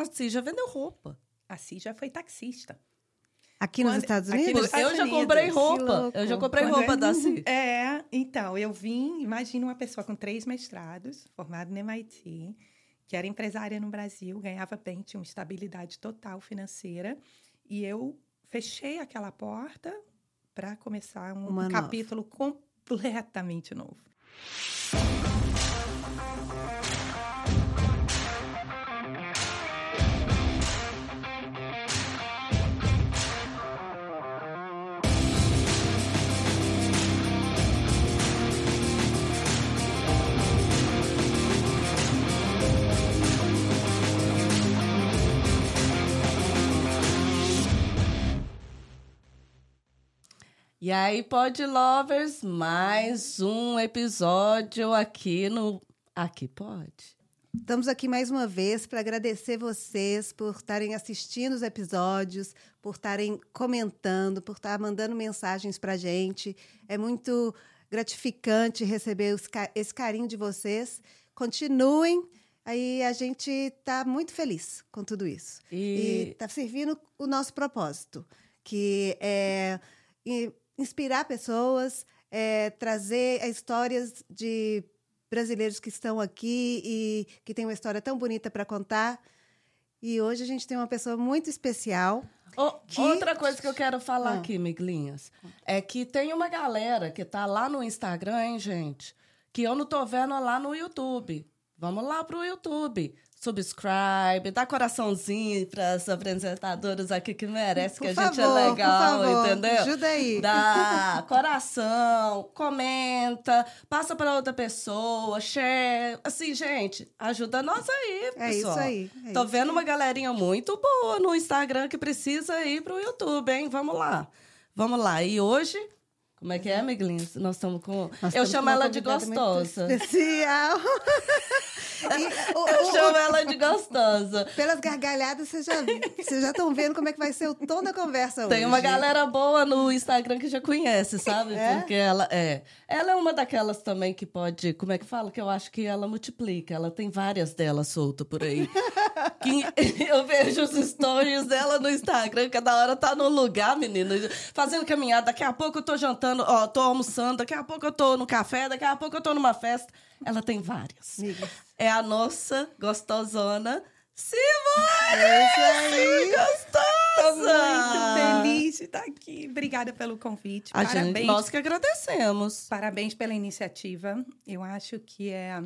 A Cis já vendeu roupa. A Cis já foi taxista. Aqui nos Quando- Estados aqui Unidos? nos Estados eu já Unidos. comprei roupa. Eu já comprei Quando roupa eu- da Cis. É, então, eu vim, imagina uma pessoa com três mestrados, formada no MIT, que era empresária no Brasil, ganhava bem, tinha uma estabilidade total financeira, e eu fechei aquela porta para começar um, um capítulo completamente novo. E aí, Pod Lovers, mais um episódio aqui no Aqui Pode. Estamos aqui mais uma vez para agradecer vocês por estarem assistindo os episódios, por estarem comentando, por estar mandando mensagens para a gente. É muito gratificante receber os esse carinho de vocês. Continuem, aí a gente está muito feliz com tudo isso. E está servindo o nosso propósito, que é inspirar pessoas, é trazer histórias de brasileiros que estão aqui e que têm uma história tão bonita para contar. E hoje a gente tem uma pessoa muito especial. Ô, Que- Outra coisa que eu quero falar Ah. aqui, miglinhas, é que tem uma galera que tá lá no Instagram, hein, gente, que eu não tô vendo lá no YouTube. Vamos lá pro YouTube. Subscribe, dá coraçãozinho para as apresentadoras aqui que merece, que Por a gente favor, é por legal, favor, entendeu? ajuda aí. Dá coração, comenta, passa para outra pessoa, share. Assim, gente, ajuda nós aí, É pessoal. isso aí. é Tô isso. vendo uma galerinha muito boa no Instagram que precisa ir pro YouTube, hein? Vamos lá. Vamos lá. E hoje, como é que é, Miguelinhos? Nós estamos com. Nós eu chamo ela de gostosa. Especial. E o- Eu o- chamo ela de gostosa. Pelas gargalhadas, vocês já vocês já estão vendo como é que vai ser o tom da conversa hoje. Tem uma galera boa no Instagram que já conhece, sabe? É? Porque ela é. Ela é uma daquelas também que pode. Como é que fala? Que eu acho que ela multiplica. Ela tem várias delas soltas por aí. eu vejo os stories dela no Instagram, cada hora tá num lugar, menina, fazendo caminhada. Daqui a pouco eu tô jantando, ó, tô almoçando, daqui a pouco eu tô no café, daqui a pouco eu tô numa festa. Ela tem várias. É a nossa gostosona Simone! É aí. Tô muito Gostosa! feliz de estar aqui. Obrigada pelo convite. A gente, Parabéns nós que agradecemos. Parabéns pela iniciativa. Eu acho que é,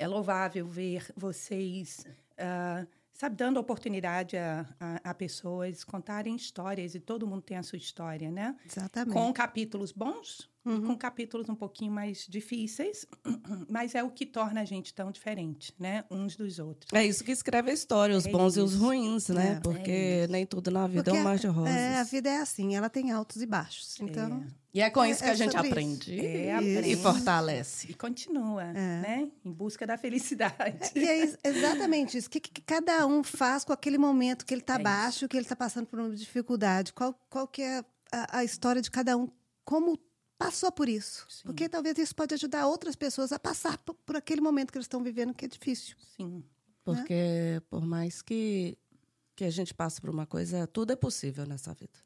é louvável ver vocês, ah, sabe, dando oportunidade a, a, a pessoas contarem histórias e todo mundo tem a sua história, né? Exatamente. Com capítulos bons e com capítulos um pouquinho mais difíceis, mas é o que torna a gente tão diferente, né? Uns dos outros. É isso que escreve a história, os É bons e os isso. ruins, né? É. Porque É isso. nem tudo na vida Porque é um mar de rosas. É, a vida é assim, ela tem altos e baixos. Então, E é com É- isso que é a gente isso. aprende É, e aprende. fortalece. E continua, né? Em busca da felicidade. e é ex- exatamente isso. O que, que cada um faz com aquele momento que ele está É isso. baixo, que ele está passando por uma dificuldade? Qual, qual que é a, a história de cada um? Como passou por isso? Sim. Porque talvez isso pode ajudar outras pessoas a passar por, por aquele momento que eles estão vivendo, que é difícil. Sim. Porque por mais que, que a gente passe por uma coisa, tudo é possível nessa vida.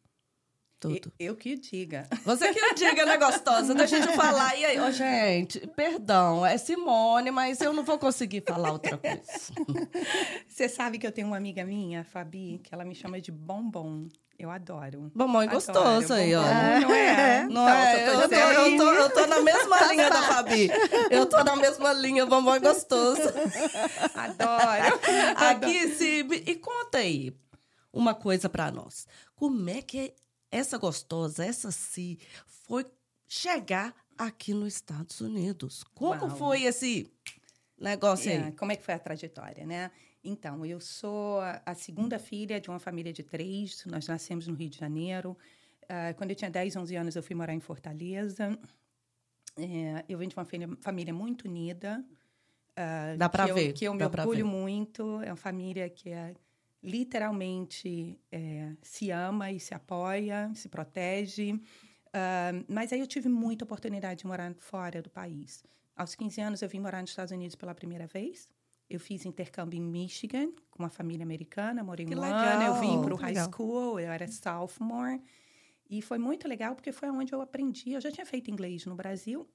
Tudo. Eu, que diga. Você que o diga, né, gostosa? Deixa eu falar. E aí, ô, gente, perdão, é Simone, mas eu não vou conseguir falar outra coisa. Você sabe que eu tenho uma amiga minha, Fabi, que ela me chama de bombom. Eu adoro. Mamãe Adoro. gostosa aí, ó. Bombom, Não é? Não Então, é? Eu tô eu, tô, eu tô na mesma linha da Fabi. Eu tô na mesma linha, mamãe gostosa. Adoro. Aqui, se e conta aí uma coisa pra nós. Como é que essa gostosa, essa Si, foi chegar aqui nos Estados Unidos? Como Uau. foi esse negócio É, aí? como é que foi a trajetória, né? Então, eu sou a segunda filha de uma família de três. Nós nascemos no Rio de Janeiro. Ah, quando eu tinha 10, 11 anos, eu fui morar em Fortaleza. É, eu venho de uma família, família muito unida. ah, Dá que ver, Eu, que eu me dá orgulho muito. É uma família que é, literalmente é, se ama e se apoia, se protege. Ah, mas aí eu tive muita oportunidade de morar fora do país. Aos 15 anos, eu vim morar nos Estados Unidos pela primeira vez. Eu fiz intercâmbio em Michigan com uma família americana, morei Que um legal, ano, eu vim para o high legal. school, eu era sophomore. E foi muito legal porque foi onde eu aprendi. Eu já tinha feito inglês no Brasil,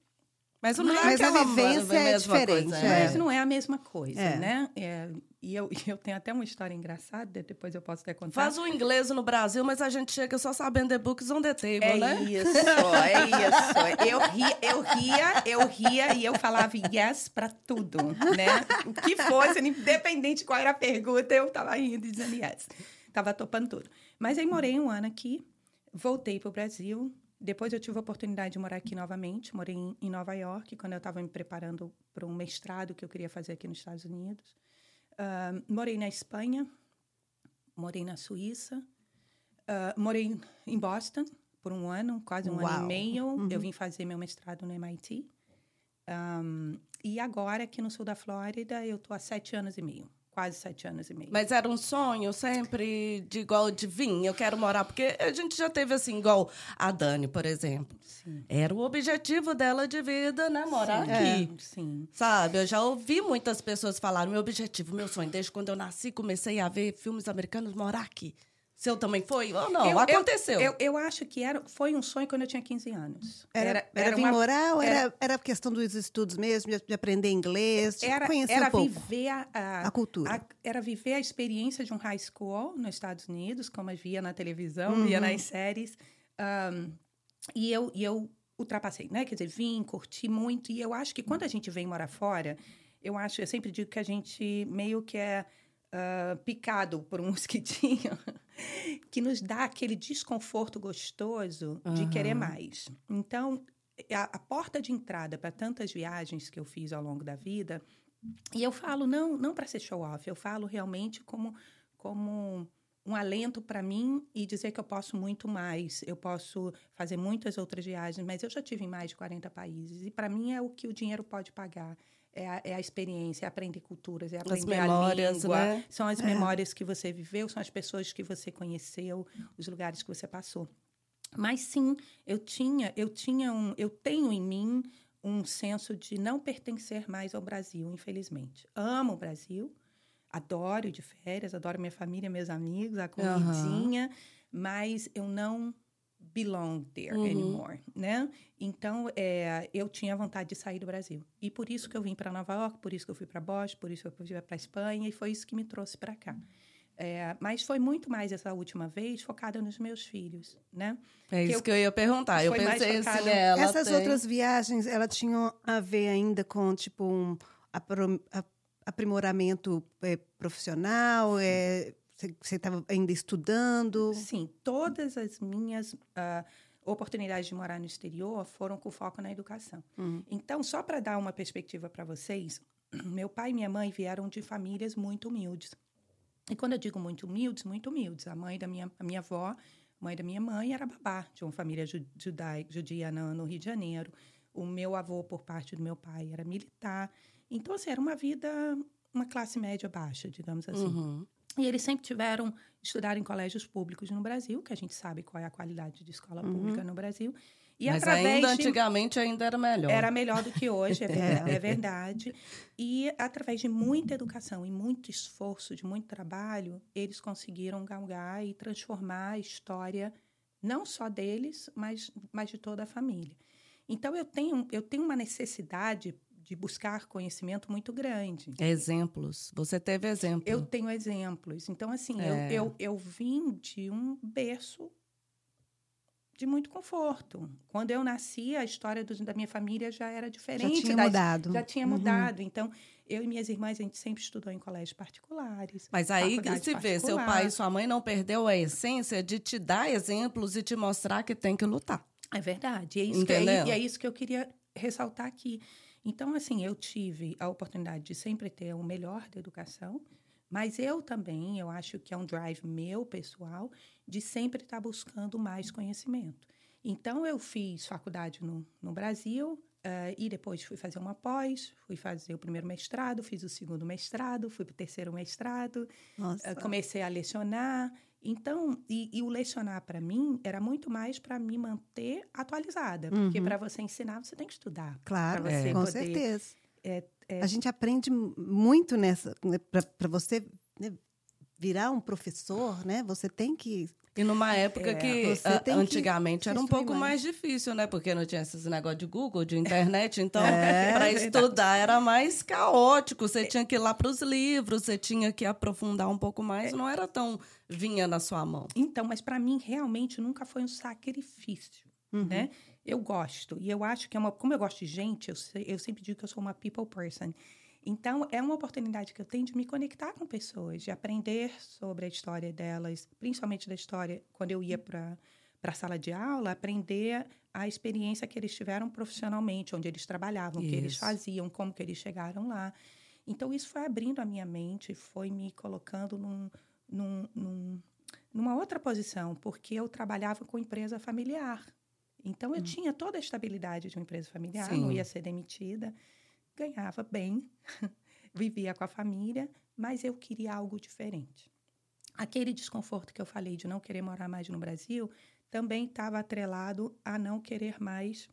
Mas não é Mas a aquela vivência é mesma diferente, coisa, É. mas não é a mesma coisa, É. né? É, e eu, eu tenho até uma história engraçada, depois eu posso até contar. Faz o inglês no Brasil, mas a gente chega só sabendo the books on the table, É né? isso, é isso. Eu ria, eu ria, eu ria e eu falava yes para tudo, né? O que fosse, independente de qual era a pergunta, eu tava rindo e dizendo yes. Tava topando tudo. Mas aí morei um ano aqui, voltei para o Brasil. Depois eu tive a oportunidade de morar aqui novamente. Morei em, Nova York, quando eu estava me preparando para um mestrado que eu queria fazer aqui nos Estados Unidos. Ah, morei na Espanha, morei na Suíça, ah, morei em Boston por um ano, quase um ano Uau. e meio. Eu vim fazer meu mestrado no MIT. Um, e agora, aqui no sul da Flórida, eu estou há sete anos e meio. Quase sete anos e meio. Mas era um sonho sempre de igual de vir, eu quero morar. Porque a gente já teve assim, igual a Dani, por exemplo. Sim. Era o objetivo dela de vida, né? Morar aqui. É, sim. Sabe, eu já ouvi muitas pessoas falarem, meu objetivo, meu sonho, desde quando eu nasci, comecei a ver filmes americanos, morar aqui. Seu também foi? Ou não? Eu- eu- Aconteceu. Eu, eu acho que era, foi um sonho quando eu tinha 15 anos. Era, era, vir uma- morar ou era- era, era questão dos estudos mesmo, de, de aprender inglês, de era, conhecer era um pouco viver a, a, a cultura? a- era viver a experiência de um high school nos Estados Unidos, como eu via na televisão, Uhum. via nas séries. Um, e eu, e eu ultrapassei, né? Quer dizer, vim, curti muito. E eu acho que quando a gente vem morar fora, eu acho, eu sempre digo que a gente meio que é ah, picado por um mosquitinho que nos dá aquele desconforto gostoso de querer mais. Então, a, a porta de entrada para tantas viagens que eu fiz ao longo da vida, e eu falo não, não para ser show off, eu falo realmente como como um alento para mim e dizer que eu posso muito mais. Eu posso fazer muitas outras viagens, mas eu já tive em mais de 40 países e para mim é o que o dinheiro pode pagar. É a, é a experiência, é aprender culturas, é aprender memórias, a língua. né? São as memórias que você viveu, são as pessoas que você conheceu, os lugares que você passou. Mas sim, eu tinha, eu tinha um, eu tenho em mim um senso de não pertencer mais ao Brasil, infelizmente. Amo o Brasil, adoro de férias, adoro minha família, meus amigos, a comidinha, mas eu não belong there Uhum. anymore, né? Então, é, eu tinha vontade de sair do Brasil. E por isso que eu vim para Nova York, por isso que eu fui para Boston, por isso que eu fui para Espanha, e foi isso que me trouxe para cá. É, mas foi muito mais essa última vez focada nos meus filhos, né? É isso eu- que eu ia perguntar. Eu Foi mais pensei focado- assim, ela Essas tem- outras viagens, elas tinham a ver ainda com, tipo, um aprimoramento é, profissional? É, você estava ainda estudando? Sim, todas as minhas ah, oportunidades de morar no exterior foram com foco na educação. Uhum. Então, só para dar uma perspectiva para vocês, meu pai e minha mãe vieram de famílias muito humildes. E quando eu digo muito humildes, muito humildes. A mãe da minha, a minha avó, mãe da minha mãe, era babá de uma família ju- judai- judia no, no Rio de Janeiro. O meu avô, por parte do meu pai, era militar. Então, assim, era uma vida, uma classe média baixa, digamos assim. Uhum. E eles sempre tiveram, estudaram em colégios públicos no Brasil, que a gente sabe qual é a qualidade de escola pública no Brasil. E Mas ainda de... antigamente ainda era melhor. Era melhor do que hoje, é verdade, é verdade. E através de muita educação e muito esforço, de muito trabalho, eles conseguiram galgar e transformar a história não só deles, mas, mas de toda a família. Então eu tenho, eu tenho uma necessidade de buscar conhecimento muito grande. Exemplos. Você teve exemplo. Eu tenho exemplos. Então, assim, É. eu, eu, eu vim de um berço de muito conforto. Quando eu nasci, a história do- da minha família já era Já diferente. tinha das- mudado. Já tinha Uhum. mudado. Então, eu e minhas irmãs, a gente sempre estudou em colégios particulares. Mas aí faculdade se vê, seu pai e sua mãe não perdeu a essência de te dar exemplos e te mostrar que tem que lutar. É verdade. É isso, que, Entendeu? e é isso que eu queria ressaltar aqui. Então, assim, eu tive a oportunidade de sempre ter o melhor da educação, mas eu também, eu acho que é um drive meu, pessoal, de sempre estar buscando mais conhecimento. Então, eu fiz faculdade no, no Brasil, eh, e depois fui fazer uma pós, fui fazer o primeiro mestrado, fiz o segundo mestrado, fui para o terceiro mestrado, eh, comecei a lecionar. Então, e, e o lecionar para mim era muito mais para me manter atualizada, porque Uhum. para você ensinar você tem que estudar. Claro, você com poder- certeza. É. A gente aprende muito nessa. Né, Para você né, virar um professor, né? Você tem que. E numa época É, que que antigamente se era um pouco mais. difícil, né? Porque não tinha esses negócios de Google, de internet. Então, É, para estudar era mais caótico. Você tinha que ir lá para os livros, você tinha que aprofundar um pouco mais. Não era tão vinha na sua mão. Então, mas para mim realmente nunca foi um sacrifício, Uhum. né? Eu gosto e eu acho que é uma, como eu gosto de gente, eu, eu sempre digo que eu sou uma people person. Então, é uma oportunidade que eu tenho de me conectar com pessoas, de aprender sobre a história delas, principalmente da história quando eu ia para para a sala de aula, aprender a experiência que eles tiveram profissionalmente, onde eles trabalhavam, o que eles faziam, como que eles chegaram lá. Então, isso foi abrindo a minha mente, foi me colocando num, num, num, numa outra posição, porque eu trabalhava com empresa familiar. Então, eu tinha toda a estabilidade de uma empresa familiar, não Sim. ia ser demitida, ganhava bem, vivia com a família, mas eu queria algo diferente. Aquele desconforto que eu falei de não querer morar mais no Brasil também estava atrelado a não querer mais.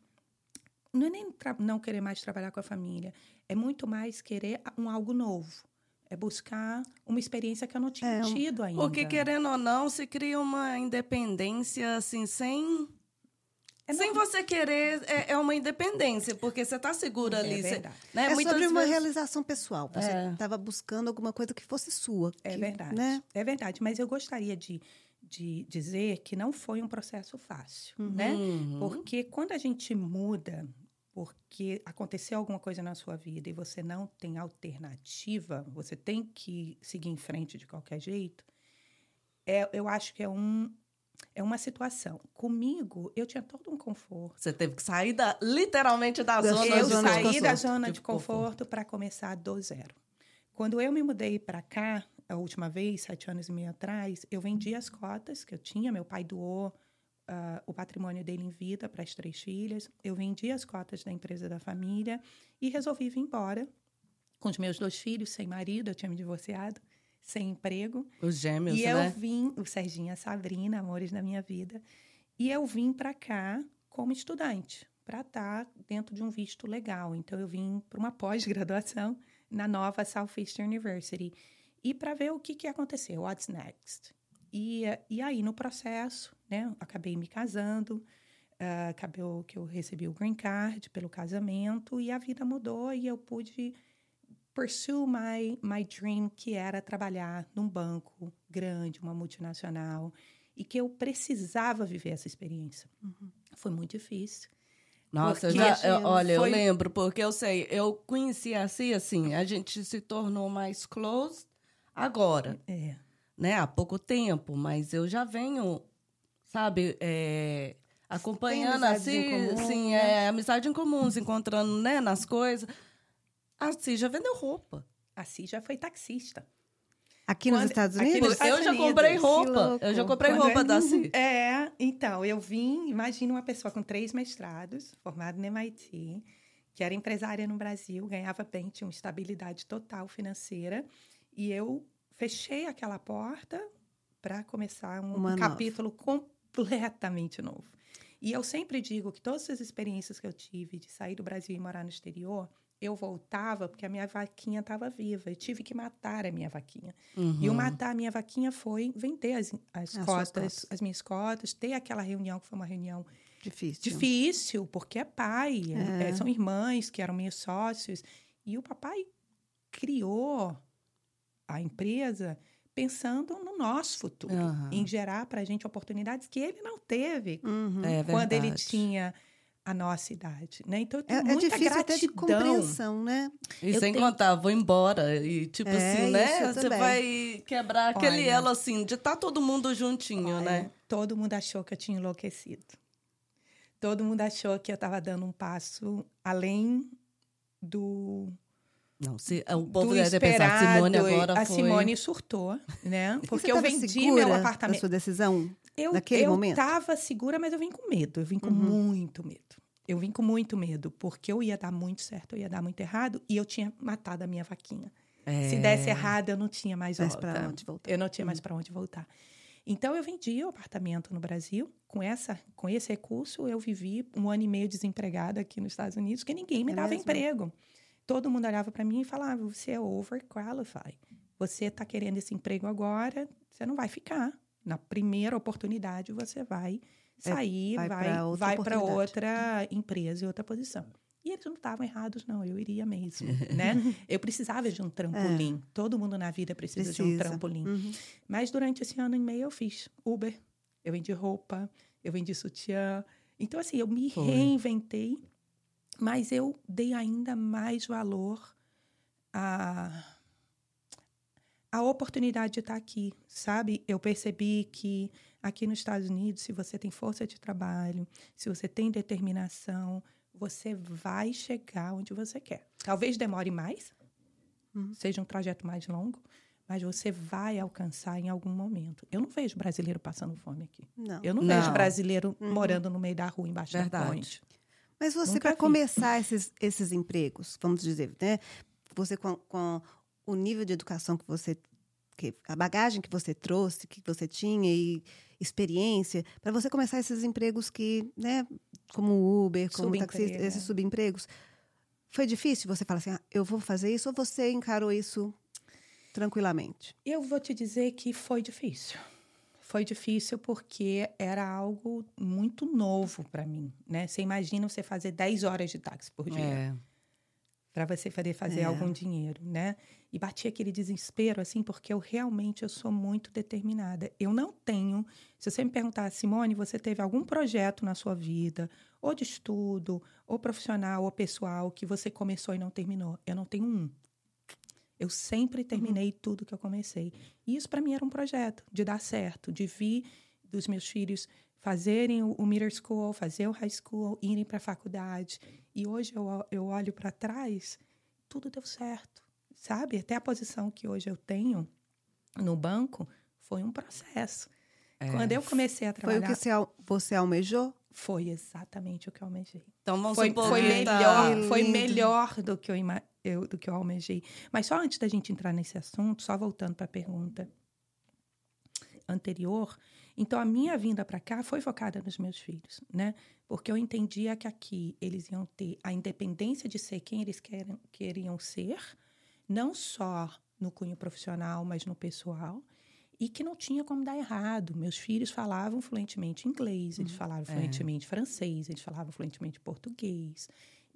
Não é nem não querer mais trabalhar com a família, é muito mais querer um algo novo. É buscar uma experiência que eu não tinha É, tido ainda. Porque, querendo ou não, se cria uma independência, assim, sem... É sem você querer, é, é uma independência, porque você tá segura É ali. você- verdade. né? É Muitas sobre uma vezes- realização pessoal. Você É. estava buscando alguma coisa que fosse sua. É que, verdade. Né? É verdade. Mas eu gostaria de, de dizer que não foi um processo fácil, né? Uhum. Porque quando a gente muda, porque aconteceu alguma coisa na sua vida e você não tem alternativa, você tem que seguir em frente de qualquer jeito, é, eu acho que é, um, é uma situação. Comigo, eu tinha todo um conforto. Você teve que sair da, literalmente da Da zona sua eu de zona de saí conforto. da conforto. zona De conforto para começar do zero. Quando eu me mudei para cá, a última vez, sete anos e meio atrás, eu vendi as cotas que eu tinha. Meu pai doou ah, o patrimônio dele em vida para as três filhas. Eu vendi as cotas da empresa da família e resolvi vir embora com os meus dois filhos, sem marido, eu tinha me divorciado, sem emprego. Os gêmeos, E né? eu vim, o Serginho e a Sabrina, amores da minha vida, e eu vim para cá como estudante, para estar dentro de um visto legal. Então, eu vim para uma pós-graduação na nova Southeastern University e para ver o que, que ia acontecer, what's next. E, e aí, no processo, né, acabei me casando, ah, acabou que eu recebi o green card pelo casamento e a vida mudou e eu pude pursue my, my dream, que era trabalhar num banco grande, uma multinacional, e que eu precisava viver essa experiência. Foi muito difícil. Nossa, eu já, eu- olha, foi- eu lembro, porque eu sei, eu conheci assim, assim, a gente se tornou mais close agora, É. né? Há pouco tempo, mas eu já venho, sabe, é, acompanhando assim, comum, assim, né? é, amizade em comum, se encontrando, né, nas coisas. Assim, já vendeu roupa. A Si já foi taxista. Aqui nos Quando- Estados aqui Unidos? nos Estados eu já Unidos, comprei roupa. Eu já comprei Quando roupa é- da Si. É, então, eu vim, imagina uma pessoa com três mestrados, formada no MIT, que era empresária no Brasil, ganhava bem, tinha uma estabilidade total financeira, e eu fechei aquela porta para começar um Uma nova. capítulo completamente novo. E eu sempre digo que todas as experiências que eu tive de sair do Brasil e morar no exterior, eu voltava porque a minha vaquinha estava viva. Eu tive que matar a minha vaquinha. E o Uhum. matar a minha vaquinha foi vender as, as suas cotas, cotas. as minhas cotas, ter aquela reunião que foi uma reunião Difícil. difícil, porque é pai, É. é, são irmãs que eram meus sócios. E o papai criou a empresa pensando no nosso futuro, Aham. em gerar para a gente oportunidades que ele não teve Uhum. É quando ele tinha a nossa idade, né? Então eu É, tenho é muita difícil até de gratidão. compreensão, né? E Eu sem tenho- contar, vou embora. E tipo É, assim, né? Você também. vai quebrar aquele Olha. elo assim, de estar todo mundo juntinho, Olha, né? Todo mundo achou que eu tinha enlouquecido. Todo mundo achou que eu estava dando um passo além do, Não, se, o povo deve pensar, esperado. Simone agora a foi... Simone surtou, né? Porque eu vendi meu da apartamento. sua decisão? Eu, naquele eu momento? tava segura, mas eu vim com medo. Eu vim com Uhum. muito medo. Eu vim com muito medo, porque eu ia dar muito certo, eu ia dar muito errado, e eu tinha matado a minha vaquinha. É. Se desse errado, eu não tinha mais volta. pra onde voltar. Eu não tinha mais para onde voltar. Então eu vendi o apartamento no Brasil. Com essa, com esse recurso, eu vivi um ano e meio desempregada aqui nos Estados Unidos, que ninguém me É dava mesmo? emprego. todo mundo olhava para mim e falava: você é overqualified. Você está querendo esse emprego agora, você não vai ficar. Na primeira oportunidade, você vai sair, É, vai outra para oportunidade. outra empresa e outra posição. E eles não estavam errados, não. Eu iria mesmo, né? Eu precisava de um trampolim. Todo mundo na vida precisa, de um Precisa. trampolim. Uhum. Mas durante esse ano e meio eu fiz Uber, eu vendi roupa, eu vendi sutiã. Então, assim, eu me Foi. reinventei, mas eu dei ainda mais valor à, à oportunidade de estar aqui, sabe? Eu percebi que aqui nos Estados Unidos, se você tem força de trabalho, se você tem determinação, você vai chegar onde você quer. Talvez demore mais, seja um trajeto mais longo, mas você vai alcançar em algum momento. Eu não vejo brasileiro passando fome aqui. Não. Eu não, Não. vejo brasileiro morando no meio da rua, embaixo da Verdade. ponte. Mas você, para começar esses, esses empregos, vamos dizer, né? Você com, com o nível de educação que você. Que, a bagagem que você trouxe, que você tinha e experiência, para você começar esses empregos que, né, como Uber, como taxista, Subemprego, esses é. subempregos, foi difícil você falar assim, ah, eu vou fazer isso, ou você encarou isso tranquilamente? Eu vou te dizer que foi difícil. Foi difícil porque era algo muito novo para mim, né? Você imagina você fazer 10 horas de táxi por dia É. para você poder fazer É. algum dinheiro, né? E batia aquele desespero assim, porque eu realmente eu sou muito determinada. Eu não tenho, se você me perguntar, Simone, você teve algum projeto na sua vida, ou de estudo, ou profissional, ou pessoal que você começou e não terminou? Eu não tenho um. Eu sempre terminei tudo que eu comecei. E isso para mim era um projeto de dar certo, de vir dos meus filhos fazerem o, o middle school, fazer o high school, irem para a faculdade. E hoje eu, eu olho para trás, tudo deu certo, sabe? Até a posição que hoje eu tenho no banco foi um processo. É. Quando eu comecei a Foi trabalhar, o que você, al- você almejou? foi exatamente o que eu almejei. Então vamos Foi, supor foi tá- melhor, foi melhor do que eu, eu- do que eu almejei. Mas só antes da gente entrar nesse assunto, só voltando para a pergunta anterior, então a minha vinda para cá foi focada nos meus filhos, né? Porque eu entendia que aqui eles iam ter a independência de ser quem eles querem, queriam ser, não só no cunho profissional, mas no pessoal, e que não tinha como dar errado. Meus filhos falavam fluentemente inglês, eles falavam fluentemente francês, eles falavam fluentemente português,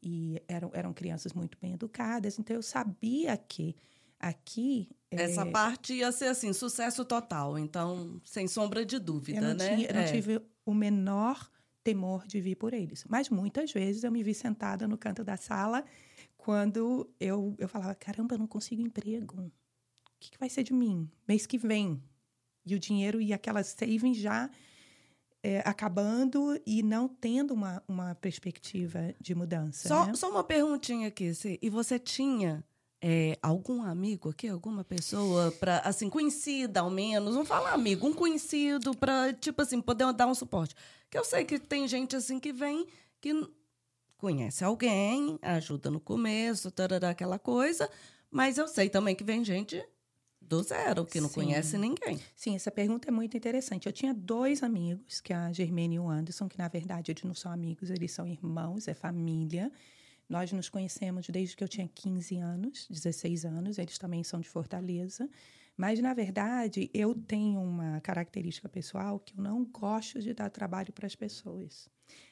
e eram, eram crianças muito bem educadas, então eu sabia que aqui Essa parte ia ser assim, sucesso total. Então, sem sombra de dúvida, eu não, né? tinha, eu não É. tive o menor temor de vir por eles. Mas muitas vezes eu me vi sentada no canto da sala quando eu, eu falava: caramba, eu não consigo emprego. O que, que vai ser de mim? Mês que vem. E o dinheiro e aquela saving já é, acabando e não tendo uma, uma perspectiva de mudança. Só, né? só uma perguntinha aqui. E você tinha é, algum amigo aqui, alguma pessoa para assim conhecida ao menos, não fala amigo, um conhecido para tipo assim poder dar um suporte. Que eu sei que tem gente assim que vem que conhece alguém, ajuda no começo, tarará, aquela coisa, mas eu sei também que vem gente do zero que não Sim. conhece ninguém. Sim, essa pergunta é muito interessante. Eu tinha dois amigos, que é a Germane e o Anderson, que na verdade eles não são amigos, eles são irmãos, é família. Nós nos conhecemos desde que eu tinha 15 anos, 16 anos, eles também são de Fortaleza. Mas, na verdade, eu tenho uma característica pessoal que eu não gosto de dar trabalho para as pessoas.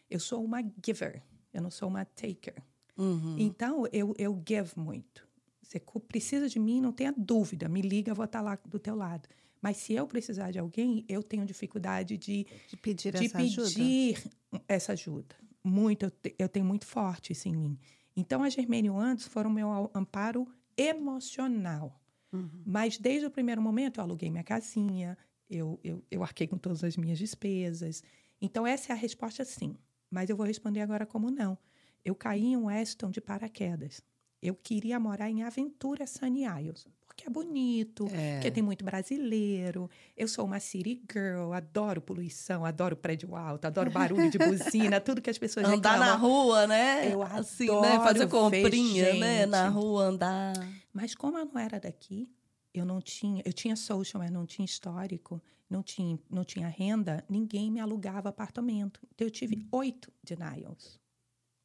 Eu sou uma giver, eu não sou uma taker. Uhum. Então, eu, eu give muito. Você precisa de mim, não tenha dúvida. Me liga, eu vou estar lá do teu lado. Mas se eu precisar de alguém, eu tenho dificuldade de, De pedir de essa ajuda? pedir essa ajuda. Muito, eu, te- eu tenho muito forte isso em mim. Então, a Germane e o Anderson foram meu amparo emocional. Uhum. Mas desde o primeiro momento eu aluguei minha casinha, eu, eu, eu arquei com todas as minhas despesas. Então, essa é a resposta sim. Mas eu vou responder agora como não. Eu caí em Weston de paraquedas. Eu queria morar em Aventura Sunny Isles, porque é bonito, É. porque tem muito brasileiro. Eu sou uma city girl, adoro poluição, adoro prédio alto, adoro barulho de buzina, tudo que as pessoas Andar na rua, né? Eu assim, adoro né? Fazer comprinha, né? Na rua, andar. Mas como eu não era daqui, eu não tinha, eu tinha social, mas não tinha histórico, não tinha, não tinha renda, ninguém me alugava apartamento. Então eu tive oito denials,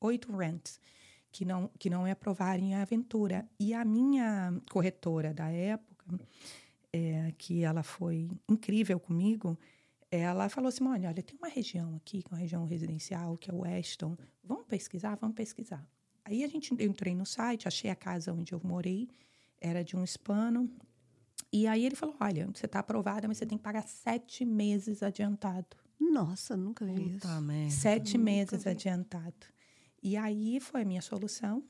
oito rents. Que não, que não aprovarem a aventura. E a minha corretora da época, é, que ela foi incrível comigo, ela falou assim: olha, olha, tem uma região aqui, que é uma região residencial, que é o Weston. Vamos pesquisar? Vamos pesquisar. Aí a gente eu entrei no site, achei a casa onde eu morei, era de um hispano. E aí ele falou: olha, você está aprovada, mas você tem que pagar sete meses adiantado. Nossa, nunca vi Puta isso. merda. Sete Nunca meses vi. adiantado. E aí foi a minha solução.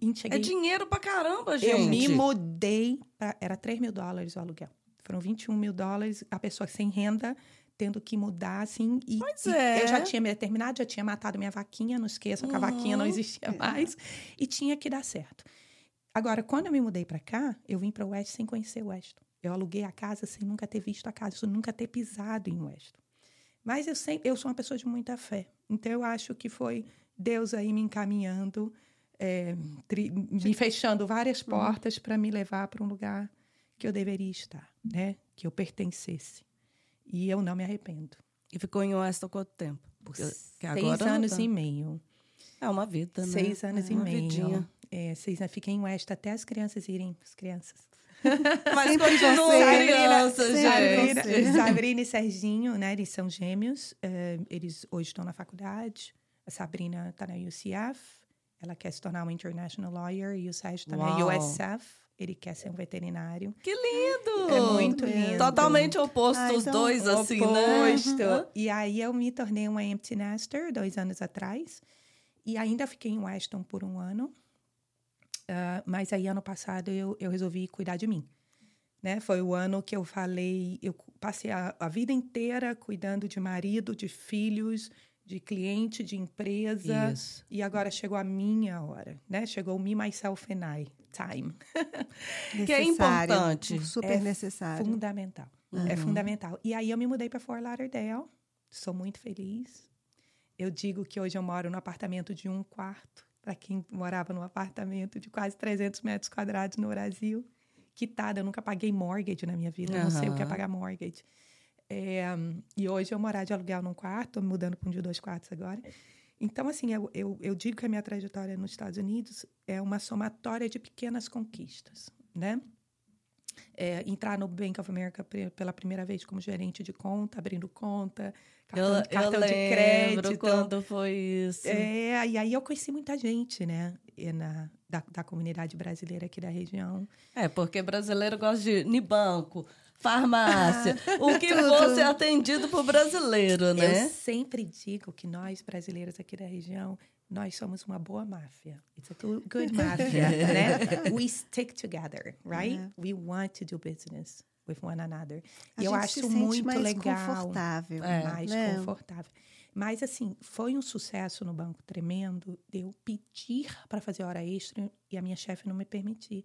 E É cheguei, dinheiro pra caramba, gente. eu me mudei, pra, era 3 mil dólares o aluguel. Foram 21 mil dólares, a pessoa sem renda tendo que mudar, assim. E, Pois e é. eu já tinha me determinado, já tinha matado minha vaquinha, não esqueçam que a vaquinha não Uhum. existia mais. E tinha que dar certo. Agora, quando eu me mudei para cá, eu vim para o West sem conhecer o Weston. Eu aluguei a casa sem nunca ter visto a casa, sem nunca ter pisado em Weston. Mas eu sempre, eu sou uma pessoa de muita fé. Então eu acho que foi Deus aí me encaminhando, é, tri- me fechando várias portas para me levar para um lugar que eu deveria estar, né? Que eu pertencesse. E eu não me arrependo. E ficou em Weston quanto tempo? Porque que Seis anos tá. e meio. É uma vida, né? Seis anos é e uma meio. vidinha. É, seis anos. Fiquei em West até as crianças irem. As crianças. Mas Sempre continua você. Sabrina, Sabrina e Serginho, né? Eles são gêmeos. eh, eles hoje estão na faculdade. A Sabrina está na UCF. Ela quer se tornar uma international lawyer. E o Sérgio está na. USF. Ele quer ser um veterinário. Que lindo! É muito mesmo. lindo. Totalmente oposto Ah, os então, dois, assim, né? Oposto. E aí eu me tornei uma empty nester dois anos atrás. E ainda fiquei em Weston por um ano. Ah, mas aí ano passado eu, eu resolvi cuidar de mim. Né? Foi o ano que eu falei, eu passei a, a vida inteira cuidando de marido, de filhos, de cliente, de empresa. Isso. E agora chegou a minha hora, né? Chegou o me, myself and I time. Que é importante. Super É necessário. Fundamental. É fundamental. E aí eu me mudei para Fort Lauderdale. Sou muito feliz. Eu digo que hoje eu moro no apartamento de um quarto. Para quem morava num apartamento de quase 300 metros quadrados no Brasil. Quitada, eu nunca paguei mortgage na minha vida. eu Não sei o que é pagar mortgage. É, e hoje eu morar de aluguel num quarto, tô mudando para um de dois quartos agora. Então, assim, eu, eu, eu digo que a minha trajetória nos Estados Unidos é uma somatória de pequenas conquistas, né? É, entrar no Bank of America pe- pela primeira vez como gerente de conta, abrindo conta, cartão, Eu, cartão eu de crédito. quando foi isso. É, e aí eu conheci muita gente, né? Na, da, da comunidade brasileira aqui da região. É, porque brasileiro gosta de ir banco, farmácia, o que fosse atendido por brasileiro, né? Eu sempre digo que nós, brasileiros aqui da região, nós somos uma boa máfia. It's a good, good máfia, né? We stick together, right? É. We want to do business with one another. A E eu gente acho se sente muito mais legal. confortável. É. mais né? confortável. Mas, assim, foi um sucesso no banco tremendo de eu pedir para fazer hora extra e a minha chefe não me permitir.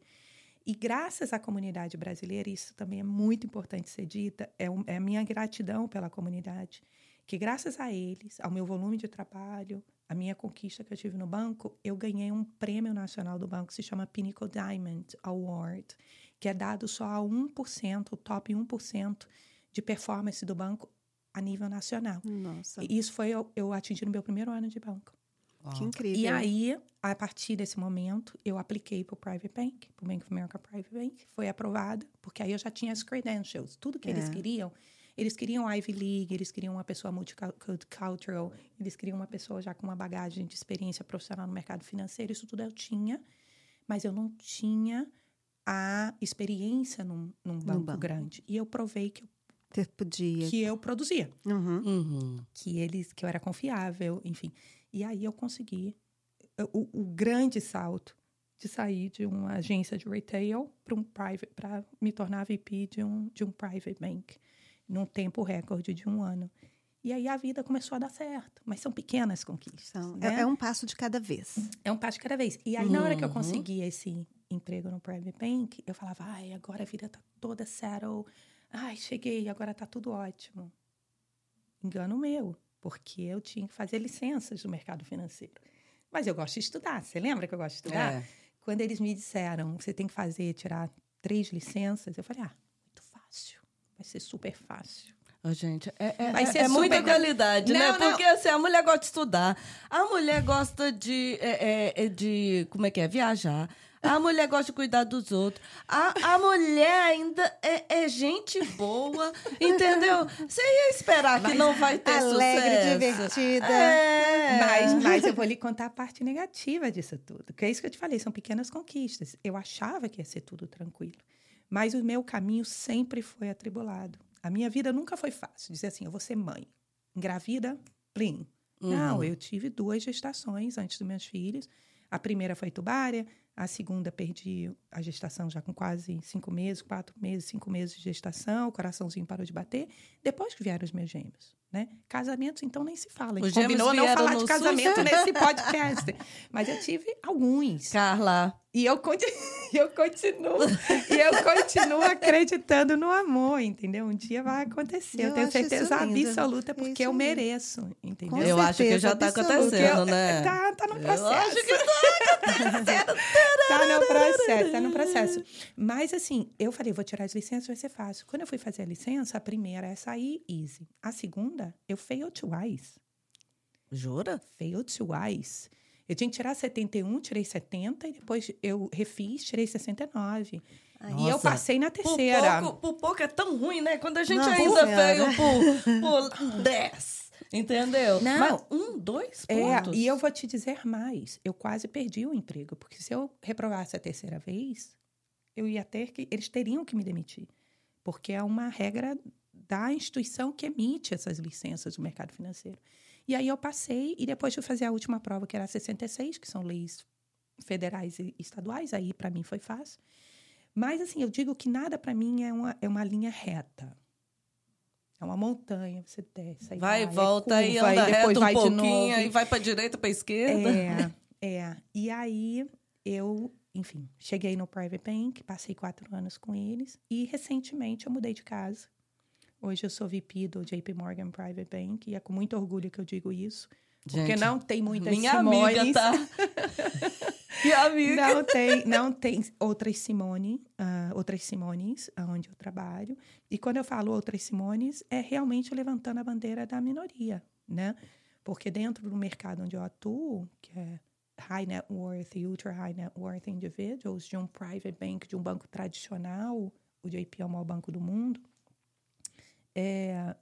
E graças à comunidade brasileira, isso também é muito importante ser dita, é, um- é a minha gratidão pela comunidade, que graças a eles, ao meu volume de trabalho, a minha conquista que eu tive no banco, eu ganhei um prêmio nacional do banco que se chama Pinnacle Diamond Award, que é dado só a 1%, o top 1% de performance do banco a nível nacional. Nossa, E isso foi eu, eu atingi no meu primeiro ano de banco. Que incrível. E aí, a partir desse momento, eu apliquei para o Private Bank, para o Bank of America Private Bank. Foi aprovada, porque aí eu já tinha as credentials. Tudo que eles É. queriam, eles queriam Ivy League, eles queriam uma pessoa multicultural, eles queriam uma pessoa já com uma bagagem de experiência profissional no mercado financeiro. Isso tudo eu tinha, mas eu não tinha a experiência num, num banco, banco. grande. E eu provei que, Você podia. que eu produzia Uhum. Uhum. que eles que eu era confiável, enfim. E aí eu consegui o, o grande salto de sair de uma agência de retail para um private para me tornar VP de um de um private bank num tempo recorde de um ano. E aí a vida começou a dar certo, mas são pequenas conquistas. São- né? é, é um passo de cada vez. É um passo de cada vez. E aí, na hora que eu Uhum. consegui esse emprego no Private Bank, eu falava, ai, agora a vida tá toda settle. Ai, cheguei, agora tá tudo ótimo. Engano meu, porque eu tinha que fazer licenças no mercado financeiro. Mas eu gosto de estudar. Você lembra que eu gosto de estudar? É. Quando eles me disseram, você tem que fazer, tirar três licenças, eu falei, ah, muito fácil. Vai ser super fácil. Ô, gente, é, é, Vai é- ser é muita qualidade, né? Não, não. Porque assim, a mulher gosta de estudar, a mulher gosta de, é, é, é, de como é que é, viajar. A mulher gosta de cuidar dos outros. A, a mulher ainda é, é gente boa, entendeu? Você ia esperar que não vai ter Alegre, sucesso. divertida. É. Mas, mas eu vou lhe contar a parte negativa disso tudo. Que é isso que eu te falei, são pequenas conquistas. Eu achava que ia ser tudo tranquilo. Mas o meu caminho sempre foi atribulado. A minha vida nunca foi fácil. Dizer assim, eu vou ser mãe. Engravida, plim. Não, eu tive duas gestações antes dos meus filhos. A primeira foi tubária, a segunda perdi a gestação já com quase cinco meses, quatro meses, cinco meses de gestação, o coraçãozinho parou de bater. Depois que vieram os meus gêmeos, né? Casamentos, então, nem se fala. Os combinou não falar de casamento SUS? nesse podcast. Mas eu tive alguns. Carla, E eu, conti- e eu continuo, e eu continuo acreditando no amor, entendeu? Um dia vai acontecer. Eu, Eu tenho certeza absoluta, porque Isso eu mereço, entendeu? Com eu acho que já tá absoluta. acontecendo, Eu- né? Tá, tá no Eu processo. acho que Tá no processo, tá no processo. Mas assim, eu falei, vou tirar as licenças, vai ser fácil. Quando eu fui fazer a licença, a primeira é sair easy. A segunda, eu failed twice. Jura? Failed twice. Eu tinha que tirar 71, tirei 70 e depois eu refiz, tirei 69. e eu passei na Por terceira. pouco, por pouco é tão ruim, né? Quando a gente Nossa ainda Senhora. veio por, por 10. Entendeu? Não. Mas um, dois É, pontos. e eu vou te dizer mais. Eu quase perdi o emprego, porque se eu reprovasse a terceira vez, eu ia ter que. Eles teriam que me demitir. Porque é uma regra da instituição que emite essas licenças do mercado financeiro. E aí eu passei, e depois fui fazer a última prova, que era a 66, que são leis federais e estaduais, aí para mim foi fácil. Mas assim, eu digo que nada para mim é uma, é uma linha reta. É uma montanha, você desce, aí Vai, é volta aí, curva, anda depois reto um vai de pouquinho, novo. aí vai pra direita, pra esquerda. É, é. E aí eu, enfim, cheguei no Private Bank, passei quatro anos com eles e recentemente eu mudei de casa. Hoje eu sou VP do JP Morgan Private Bank e é com muito orgulho que eu digo isso, porque Gente, não tem muitas Minha Simones. amiga, tá? Minha amiga. Não tem, não tem outras Simone, ah, outras Simones onde eu trabalho. E quando eu falo outras Simones, é realmente levantando a bandeira da minoria, né? Porque dentro do mercado onde eu atuo, que é high net worth e ultra high net worth individuals, de um private bank, de um banco tradicional, o JP é o maior banco do mundo, é,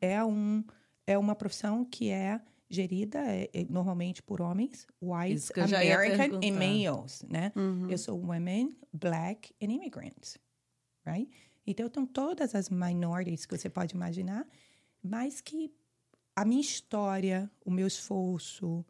é, um, é uma profissão que é gerida é, é, normalmente por homens, white, American e males, né? Uhum. Eu sou women, black and immigrants, right? Então, tenho todas as minorities que você pode imaginar, mas que a minha história, o meu esforço,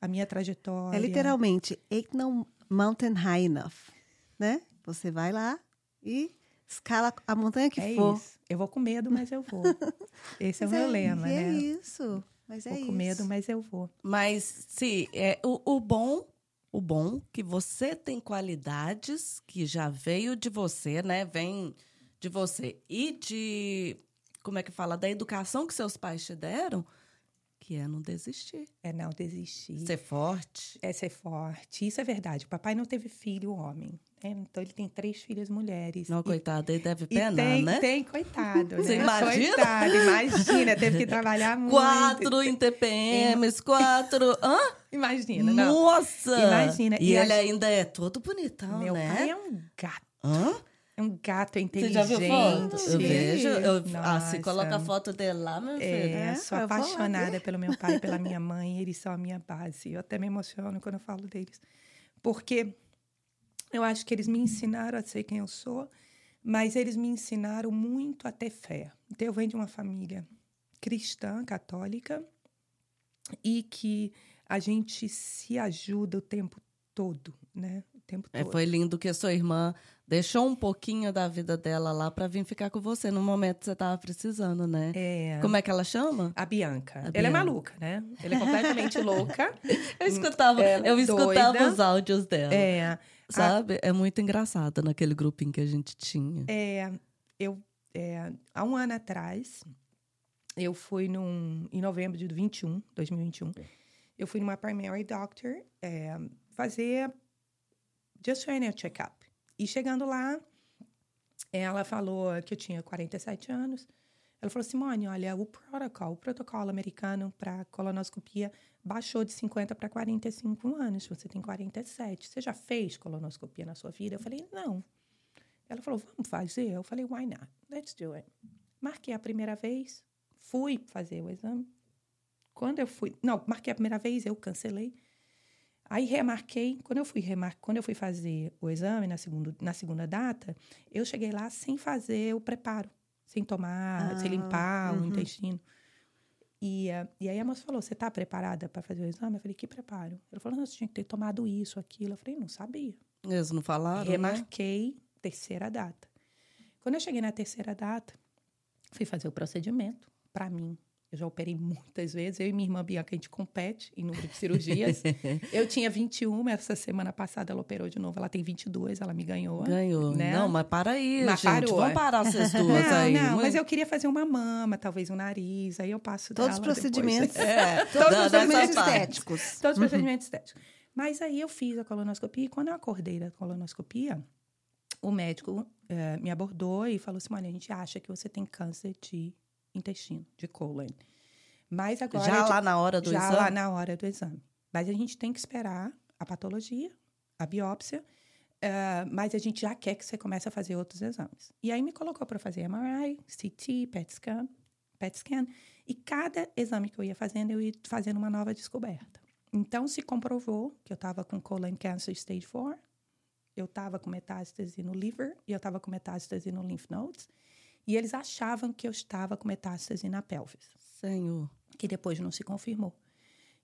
a minha trajetória... É literalmente, ain't no mountain high enough, né? Você vai lá e escala a montanha que É for. isso. Eu vou com medo, mas eu vou. Esse é o meu lema, e né? É isso. Mas é vou isso. com medo, mas eu vou. Mas, sim, é, o, o bom, o bom que você tem qualidades que já veio de você, né? Vem de você. E de, como é que fala? Da educação que seus pais te deram, que é não desistir. É não desistir. Ser forte. É ser forte. Isso é verdade. O papai não teve filho homem. Né? Então, ele tem três filhas mulheres. Não, E- coitado, ele deve penar, tem, né? tem, coitado, né? Você imagina? Coitado, imagina, teve que trabalhar muito. Quatro em TPMs, quatro. Hã? Imagina, não. Nossa! Imagina. E, E ele ainda é todo bonitão, Meu né? pai é um gato. Hã? É um gato Você inteligente. já viu foto? Eu vejo. Eu, Nossa. assim, coloca a foto dele lá, meu filho. É, É, sou apaixonada pelo meu pai e pela minha mãe. Eles são a minha base. Eu até me emociono quando eu falo deles. Porque eu acho que eles me ensinaram a ser quem eu sou, mas eles me ensinaram muito a ter fé. Então, eu venho de uma família cristã, católica, e que a gente se ajuda o tempo todo, né? O tempo É, todo. foi lindo que a sua irmã deixou um pouquinho da vida dela lá pra vir ficar com você no momento que você tava precisando, né? É, Como é que ela chama? a Bianca. A Ela é Bianca. maluca, né? Ela é completamente louca. Eu escutava, Ela é eu escutava doida. os áudios dela. É, Sabe? É muito engraçada naquele grupinho que a gente tinha. É, eu, é, há um ano atrás, eu fui num, em novembro de 21, 2021, eu fui numa primary doctor é, fazer just a check-up. E chegando lá, ela falou que eu tinha 47 anos, Ela falou, Simone, olha, o protocolo, o protocolo americano para colonoscopia baixou de 50 para 45 anos. Você tem 47. Você já fez colonoscopia na sua vida? Eu falei, não. Ela falou, vamos fazer? Eu falei, why not? Let's do it. Marquei a primeira vez, fui fazer o exame. Quando eu fui, não, marquei a primeira vez, eu cancelei. Aí remarquei, quando eu fui remar, quando eu fui fazer o exame na segunda, na segunda data, eu cheguei lá sem fazer o preparo, sem tomar, Ah, sem limpar o uhum. intestino. E, eh, e aí a moça falou: Você está preparada para fazer o exame? Eu falei: Que preparo? Ela falou: Não, você tinha que ter tomado isso, aquilo. Eu falei: Não sabia. Eles não falaram, né? Remarquei terceira data. Quando eu cheguei na terceira data, fui fazer o procedimento. Para mim, eu já operei muitas vezes. Eu e minha irmã Bianca, a gente compete em número de cirurgias. eu tinha 21, essa semana passada ela operou de novo. Ela tem 22, ela me ganhou. Ganhou. Né? Não, mas para aí, Mas gente. parou, Vamos é. parar essas duas Não, aí. não, mas eu queria fazer uma mama, talvez um nariz. Aí eu passo Todos os procedimentos. É, Todos os procedimentos parte. estéticos. Todos os procedimentos estéticos. Mas aí eu fiz a colonoscopia e quando eu acordei da colonoscopia, o médico eh, me abordou e falou assim: olha, a gente acha que você tem câncer de intestino, de cólon. Mas agora. Já de- lá na hora do já exame? lá na hora do exame. Mas a gente tem que esperar a patologia, a biópsia, eh, mas a gente já quer que você comece a fazer outros exames. E aí me colocou para fazer MRI, CT, PET scan, PET scan, e cada exame que eu ia fazendo, eu ia fazendo uma nova descoberta. Então, se comprovou que eu estava com colon cancer stage 4, eu estava com metástase no liver e eu estava com metástase no lymph nodes, e eles achavam que eu estava com metástase na pelvis Senhor. que depois não se confirmou.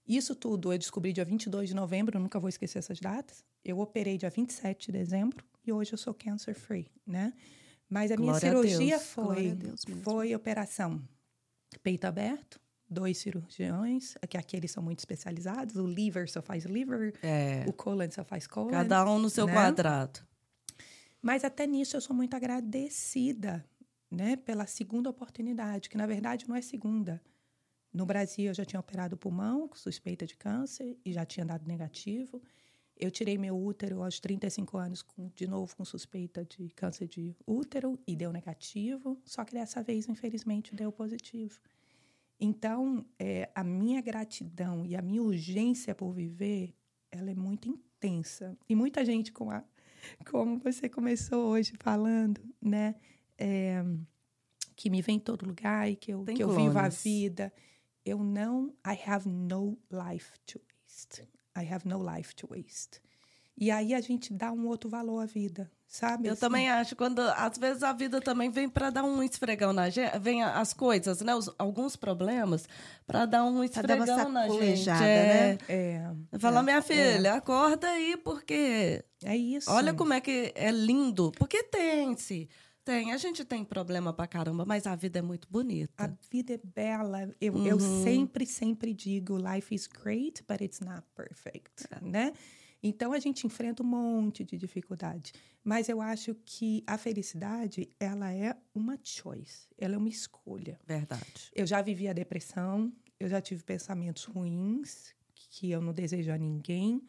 Isso tudo eu descobri dia 22 de novembro, nunca vou esquecer essas datas. Eu operei dia 27 de dezembro e hoje eu sou cancer free, né? Mas a minha Glória cirurgia foi a Deus mesmo. foi operação peito aberto, dois cirurgiões, que aqueles são muito especializados, o liver só faz liver, É. o colon só faz colon. Cada um no seu né? quadrado. Mas até nisso eu sou muito agradecida, né, pela segunda oportunidade, que na verdade não é segunda. No Brasil eu já tinha operado o pulmão suspeita de câncer e já tinha dado negativo. Eu tirei meu útero aos 35 anos, com, de novo com suspeita de câncer de útero e deu negativo, só que dessa vez, infelizmente, deu positivo. Então, é, a minha gratidão e a minha urgência por viver, ela é muito intensa. E muita gente, com a, como você começou hoje falando, né? É, que me vê em todo lugar e que eu, Tem que eu vivo a vida. Eu não... I have no life to waste. I have no life to waste. E aí a gente dá um outro valor à vida, sabe? Eu Assim, também acho, quando às vezes a vida também vem para dar um esfregão na gente, vem as coisas, né? Os- alguns problemas, para dar um Pra dar uma esfregão na gente. É. né? É, Falar, é, minha filha, acorda aí, porque é isso. olha como é que é lindo. Porque tem-se. Tem, a gente tem problema pra caramba, mas a vida é muito bonita. A vida é bela. Eu, eu Uhum. sempre, sempre digo, life is great, but it's not perfect, É. né? Então a gente enfrenta um monte de dificuldade, mas eu acho que a felicidade ela é uma choice, ela é uma escolha. Verdade. Eu já vivi a depressão, eu já tive pensamentos ruins que eu não desejo a ninguém.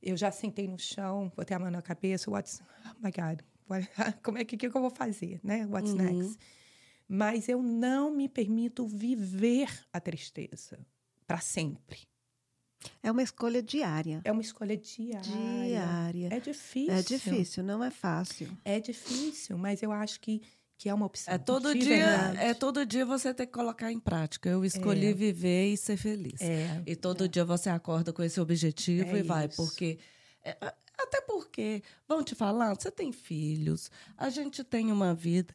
Eu já sentei no chão, botei a mão na cabeça, what's, oh my God, como é que, que eu vou fazer, né? What's Uhum. next? Mas eu não me permito viver a tristeza para sempre. É uma escolha diária. É uma escolha diária. Diária. É difícil. É difícil, não é fácil. É difícil, mas eu acho que, que é uma opção. É todo de dia, verdade. é todo dia você ter que colocar em prática. Eu escolhi viver e ser feliz. É, E todo dia você acorda com esse objetivo É e vai, porque é, até porque, vão te falar, você tem filhos, a gente tem uma vida,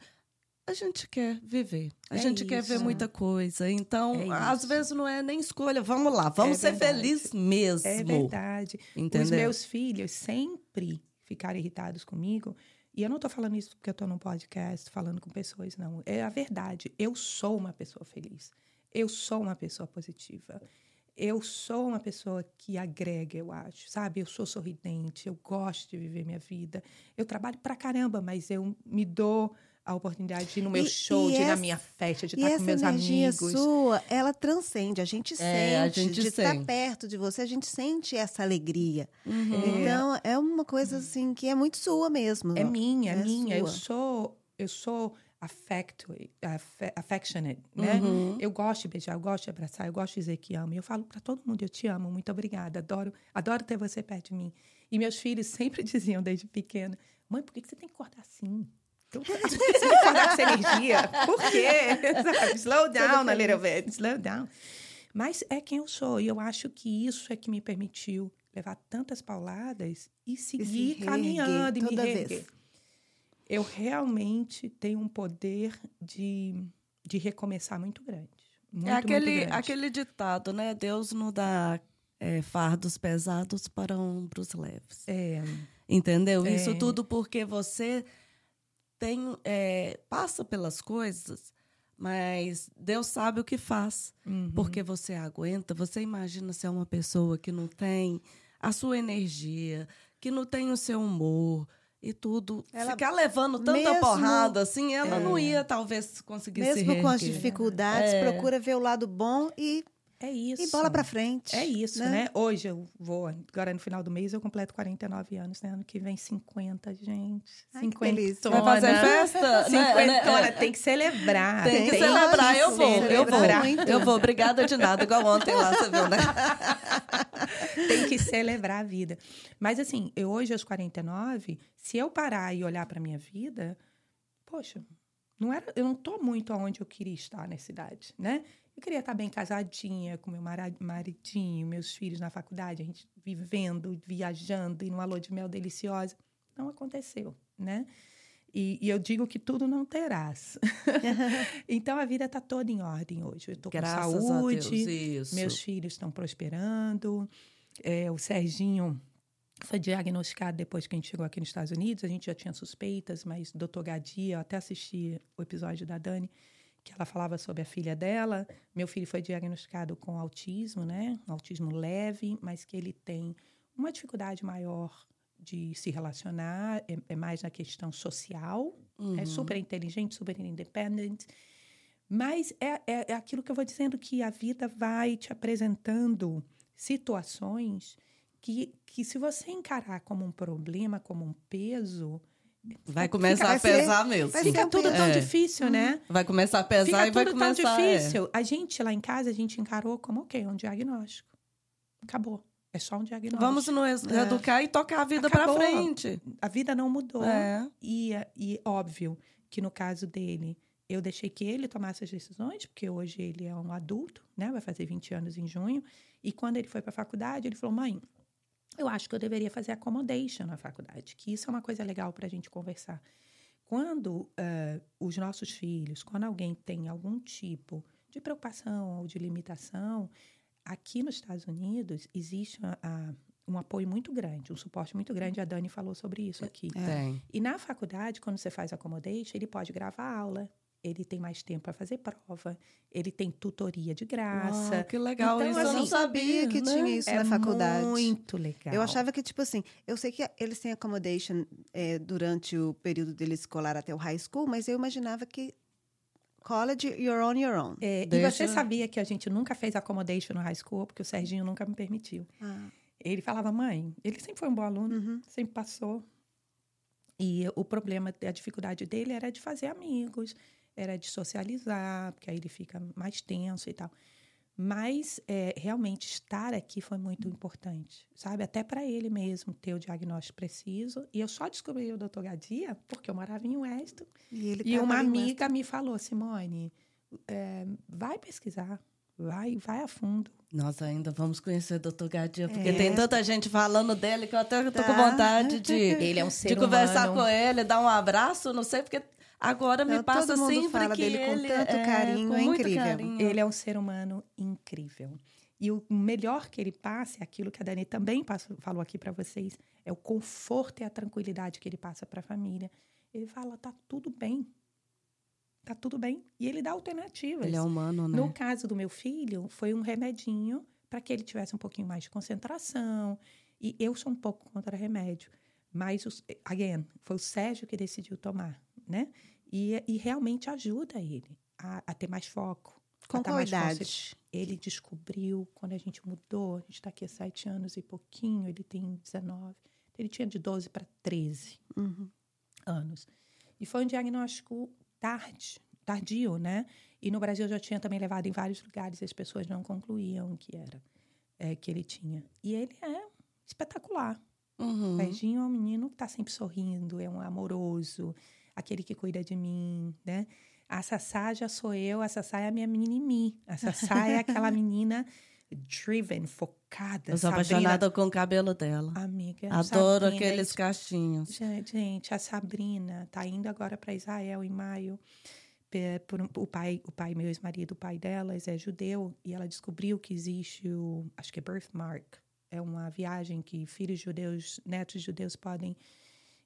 a gente quer viver, a É gente quer ver isso. muita coisa. Então, É às isso. vezes não é nem escolha, vamos lá, vamos É ser verdade. felizes mesmo. É verdade. Entendeu? Os meus filhos sempre ficaram irritados comigo. E eu não estou falando isso porque eu estou num podcast falando com pessoas, não. É a verdade. Eu sou uma pessoa feliz. Eu sou uma pessoa positiva. Eu sou uma pessoa que agrega, eu acho, sabe? Eu sou sorridente, eu gosto de viver minha vida. Eu trabalho pra caramba, mas eu me dou a oportunidade de ir no meu E- show, e de ir na essa- minha festa, de estar com essa meus energia amigos. sua, ela transcende. A gente sente, É, a gente de estar sente. perto de você, a gente sente essa alegria. Uhum. Então, é uma coisa assim que é muito sua mesmo. É minha, é, É minha. Eu sua. sou, eu sou affect, aff- affectionate, né? Uhum. Eu gosto de beijar, eu gosto de abraçar, eu gosto de dizer que amo. E eu falo para todo mundo, eu te amo, muito obrigada, adoro, adoro ter você perto de mim. E meus filhos sempre diziam desde pequena, mãe, por que que você tem que cortar assim? Por que você tem que cortar essa energia? Por quê? Sabe? Slow down a little bit, slow down. Mas é quem eu sou, e eu acho que isso é que me permitiu levar tantas pauladas e seguir reerguer caminhando e me toda vez. Eu realmente tenho um poder de, de recomeçar muito grande. Muito, é aquele, grande. aquele ditado, né? Deus não dá é, fardos pesados para ombros leves. É, Entendeu? É. Isso tudo porque você tem é, passa pelas coisas, mas Deus sabe o que faz. uhum. Porque você aguenta. Você imagina se é uma pessoa que não tem a sua energia, que não tem o seu humor e tudo. Ela- Ficar levando tanta mesmo- porrada assim, ela não É. ia talvez conseguir se Mesmo com as reerguer. dificuldades, É. procura ver o lado bom e, é isso. e bola pra frente. É isso, né? né? Hoje eu vou, agora no final do mês eu completo 49 anos, né? Ano que vem 50, gente. Ai, que delícia. Vai fazer festa? né? Cinquentona, Né? tem que celebrar. Tem que Tem celebrar, que eu vou, eu vou. celebrar muito. Eu vou, obrigada de nada, igual ontem lá, você viu, né? tem que celebrar a vida. Mas assim, eu hoje aos 49, se eu parar e olhar para minha vida, poxa, não era, eu não tô muito aonde eu queria estar nessa idade, né? Eu queria estar bem casadinha, com meu maridinho, meus filhos na faculdade, a gente vivendo, viajando, e numa lua de mel deliciosa. Não aconteceu, né? E, e eu digo que tudo não terás. então a vida está toda em ordem hoje. Eu estou com saúde, meus filhos estão prosperando. É, o Serginho foi diagnosticado depois que a gente chegou aqui nos Estados Unidos. A gente já tinha suspeitas, mas doutor Gadia, eu até assisti o episódio da Dani, que ela falava sobre a filha dela. Meu filho foi diagnosticado com autismo, né? Um autismo leve, mas que ele tem uma dificuldade maior de se relacionar, é, é mais na questão social. Uhum. É super inteligente, super independent. Mas é, é, é aquilo que eu vou dizendo que a vida vai te apresentando situações que, que se você encarar como um problema, como um peso, Vai começar vai a ser- pesar mesmo. vai fica ser um tudo tão É. difícil, né? Vai começar a pesar Fica e vai tudo começar... tão é. difícil. A gente lá em casa, a gente encarou como, ok, um diagnóstico. Acabou. É só um diagnóstico. Vamos nos educar e tocar a vida Acabou. pra frente. A vida não mudou. É. E, e óbvio que no caso dele, eu deixei que ele tomasse as decisões, porque hoje ele é um adulto, né? Vai fazer 20 anos em junho. E quando ele foi para a faculdade, ele falou: mãe, eu acho que eu deveria fazer accommodation na faculdade, que isso é uma coisa legal para a gente conversar. Quando ah, os nossos filhos, quando alguém tem algum tipo de preocupação ou de limitação, aqui nos Estados Unidos existe a- a- um apoio muito grande, um suporte muito grande. A Dani falou sobre isso aqui. Tem. E na faculdade, quando você faz accommodation, ele pode gravar aula, ele tem mais tempo para fazer prova, ele tem tutoria de graça. Ah, que legal, Então, isso eu não assim, sabia. que né? tinha isso é na faculdade. muito legal. Eu achava que, tipo assim, eu sei que eles têm accommodation é, durante o período deles escolar até o high school, mas eu imaginava que college, you're on your own. É, E você sabia que a gente nunca fez accommodation no high school, porque o Serginho nunca me permitiu. Ah, Ele falava, mãe, ele sempre foi um bom aluno, uhum. sempre passou. E o problema, a dificuldade dele era de fazer amigos, era de socializar, porque aí ele fica mais tenso e tal. Mas é, realmente estar aqui foi muito importante, sabe? Até para ele mesmo ter o diagnóstico preciso. E eu só descobri o doutor Gadia porque eu morava em Weston. E, ele E uma amiga me falou, Simone, é, vai pesquisar, vai, vai a fundo. Nós ainda vamos conhecer o Dr. Gadia, porque É. tem tanta gente falando dele que eu até tô Tá. com vontade de, Ele é um ser de conversar com ele, dar um abraço, não sei, porque agora me Não, passa todo mundo sempre fala que dele com ele tanto é, carinho, com é incrível. carinho. Ele é um ser humano incrível. E o melhor que ele passa é aquilo que a Dani também passou- falou aqui para vocês, é o conforto e a tranquilidade que ele passa para a família. Ele fala, tá tudo bem. Tá tudo bem. E ele dá alternativas. Ele é humano, né? No caso do meu filho, foi um remedinho para que ele tivesse um pouquinho mais de concentração. E eu sou um pouco contra remédio. Mas, os, again, foi o Sérgio que decidiu tomar, né? E, e realmente ajuda ele a, a ter mais foco. Com a tá qual idade? Ele descobriu quando a gente mudou, a gente está aqui há sete anos e pouquinho, ele tem 19. Ele tinha de 12 para 13 Uhum. anos. E foi um diagnóstico tarde, tardio, né? E no Brasil eu já tinha também levado em vários lugares e as pessoas não concluíam que era é, que ele tinha. E ele é espetacular. Uhum. O Serginho é um menino que está sempre sorrindo, é um amoroso, aquele que cuida de mim, né? A Sassá já sou eu, a Sassá é a minha mini-mi. A Sassá é aquela menina driven, focada. Eu sou Sabrina- apaixonada com o cabelo dela. Amiga, Adoro Sabrina, aqueles cachinhos. Gente, a Sabrina tá indo agora para Israel em maio. Por o pai, o pai, meu ex-marido, o pai delas é judeu e ela descobriu que existe o, acho que é birthmark, é uma viagem que filhos judeus, netos judeus podem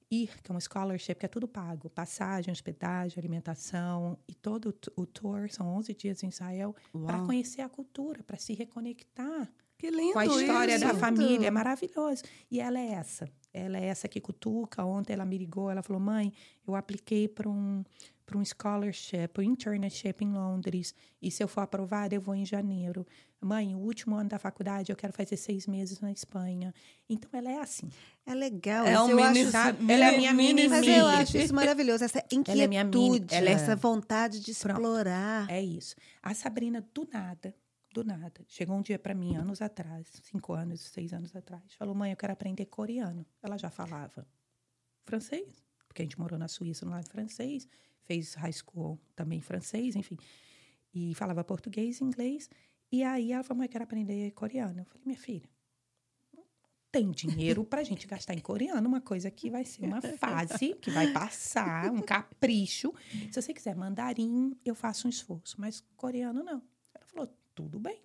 ir, que é um scholarship, que é tudo pago, passagem, hospedagem, alimentação e todo o tour, são 11 dias em Israel, para conhecer a cultura, para se reconectar Que lindo com a história isso. da família. É maravilhoso. E ela é essa. Ela é essa que cutuca. Ontem ela me ligou, ela falou: mãe, eu apliquei para um, para um scholarship, um internship em Londres. E se eu for aprovada, eu vou em janeiro. Mãe, o último ano da faculdade, eu quero fazer seis meses na Espanha. Então ela é assim. É legal. É um eu mini, acho, sabe? Ela é a minha mini Mas mini. eu acho isso maravilhoso, essa Ela é minha mini- inquietude, ela é- essa vontade de Pronto. explorar. É isso. A Sabrina, do nada, do nada, chegou um dia para mim, anos atrás, cinco anos, seis anos atrás, falou: mãe, eu quero aprender coreano. Ela já falava francês, porque a gente morou na Suíça no lado francês, fez high school também francês, enfim, e falava português e inglês. E aí ela falou: mãe, quero aprender coreano. Eu falei: minha filha. Tem dinheiro para a gente gastar em coreano, uma coisa que vai ser uma fase, que vai passar, um capricho. Se você quiser mandarim, eu faço um esforço, mas coreano não. Ela falou, tudo bem.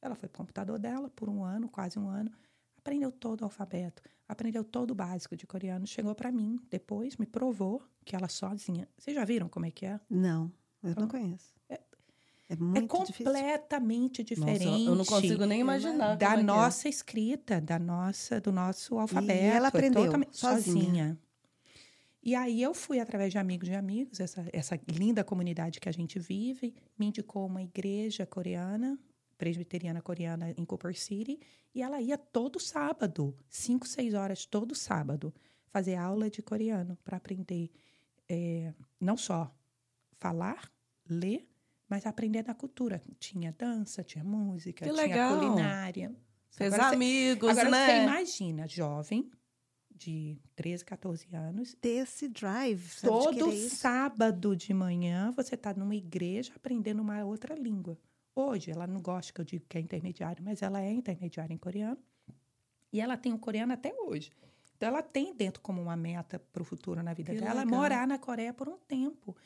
Ela foi pro computador dela por um ano, quase um ano, aprendeu todo o alfabeto, aprendeu todo o básico de coreano, chegou para mim, depois me provou que ela sozinha. Vocês já viram como é que é? Não, eu não conheço. É muito é difícil. completamente diferente. Nossa, eu não consigo nem imaginar. da como é é. nossa escrita, da nossa, do nosso alfabeto. ela é aprendeu totalmente sozinha. sozinha. E aí eu fui através de amigos de amigos, essa, essa linda comunidade que a gente vive, me indicou uma igreja coreana, presbiteriana coreana em Cooper City, e ela ia todo sábado, cinco, seis horas todo sábado, fazer aula de coreano para aprender eh, não só falar, ler, mas aprender da cultura. Tinha dança, tinha música, Que tinha legal. culinária. Fez Agora amigos, Agora né? você imagina, jovem, de 13, 14 anos, Desse drive, todo sábado de manhã você está numa igreja aprendendo uma outra língua. Hoje, ela não gosta que eu digo que é intermediária, mas ela é intermediária em coreano. E ela tem o coreano até hoje. Então, ela tem dentro como uma meta para o futuro na vida Que dela legal. morar na Coreia por um tempo.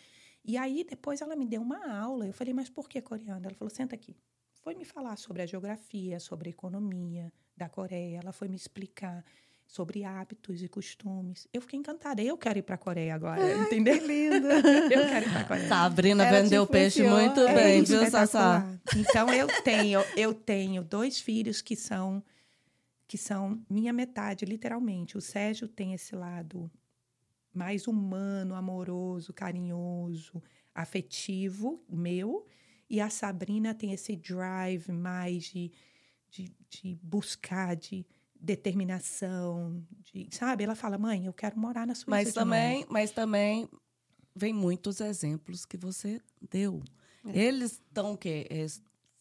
E aí, depois, ela me deu uma aula. Eu falei, mas por que coreano? Ela falou, senta aqui. Foi me falar sobre a geografia, sobre a economia da Coreia. Ela foi me explicar sobre hábitos e costumes. Eu fiquei encantada. Eu quero ir para a Coreia agora, entendeu? Que lindo. Eu quero ir para a Coreia. Sabrina Ela vendeu peixe muito É bem, viu, Sassá? espetacular. Então eu tenho, eu tenho dois filhos que são que são minha metade, literalmente. O Sérgio tem esse lado mais humano, amoroso, carinhoso, afetivo, meu, e a Sabrina tem esse drive mais de, de, de buscar, de determinação, de, sabe? Ela fala, mãe, eu quero morar na Suíça Mas também, novo." mas também vem muitos exemplos que você deu. Eles estão o quê? É,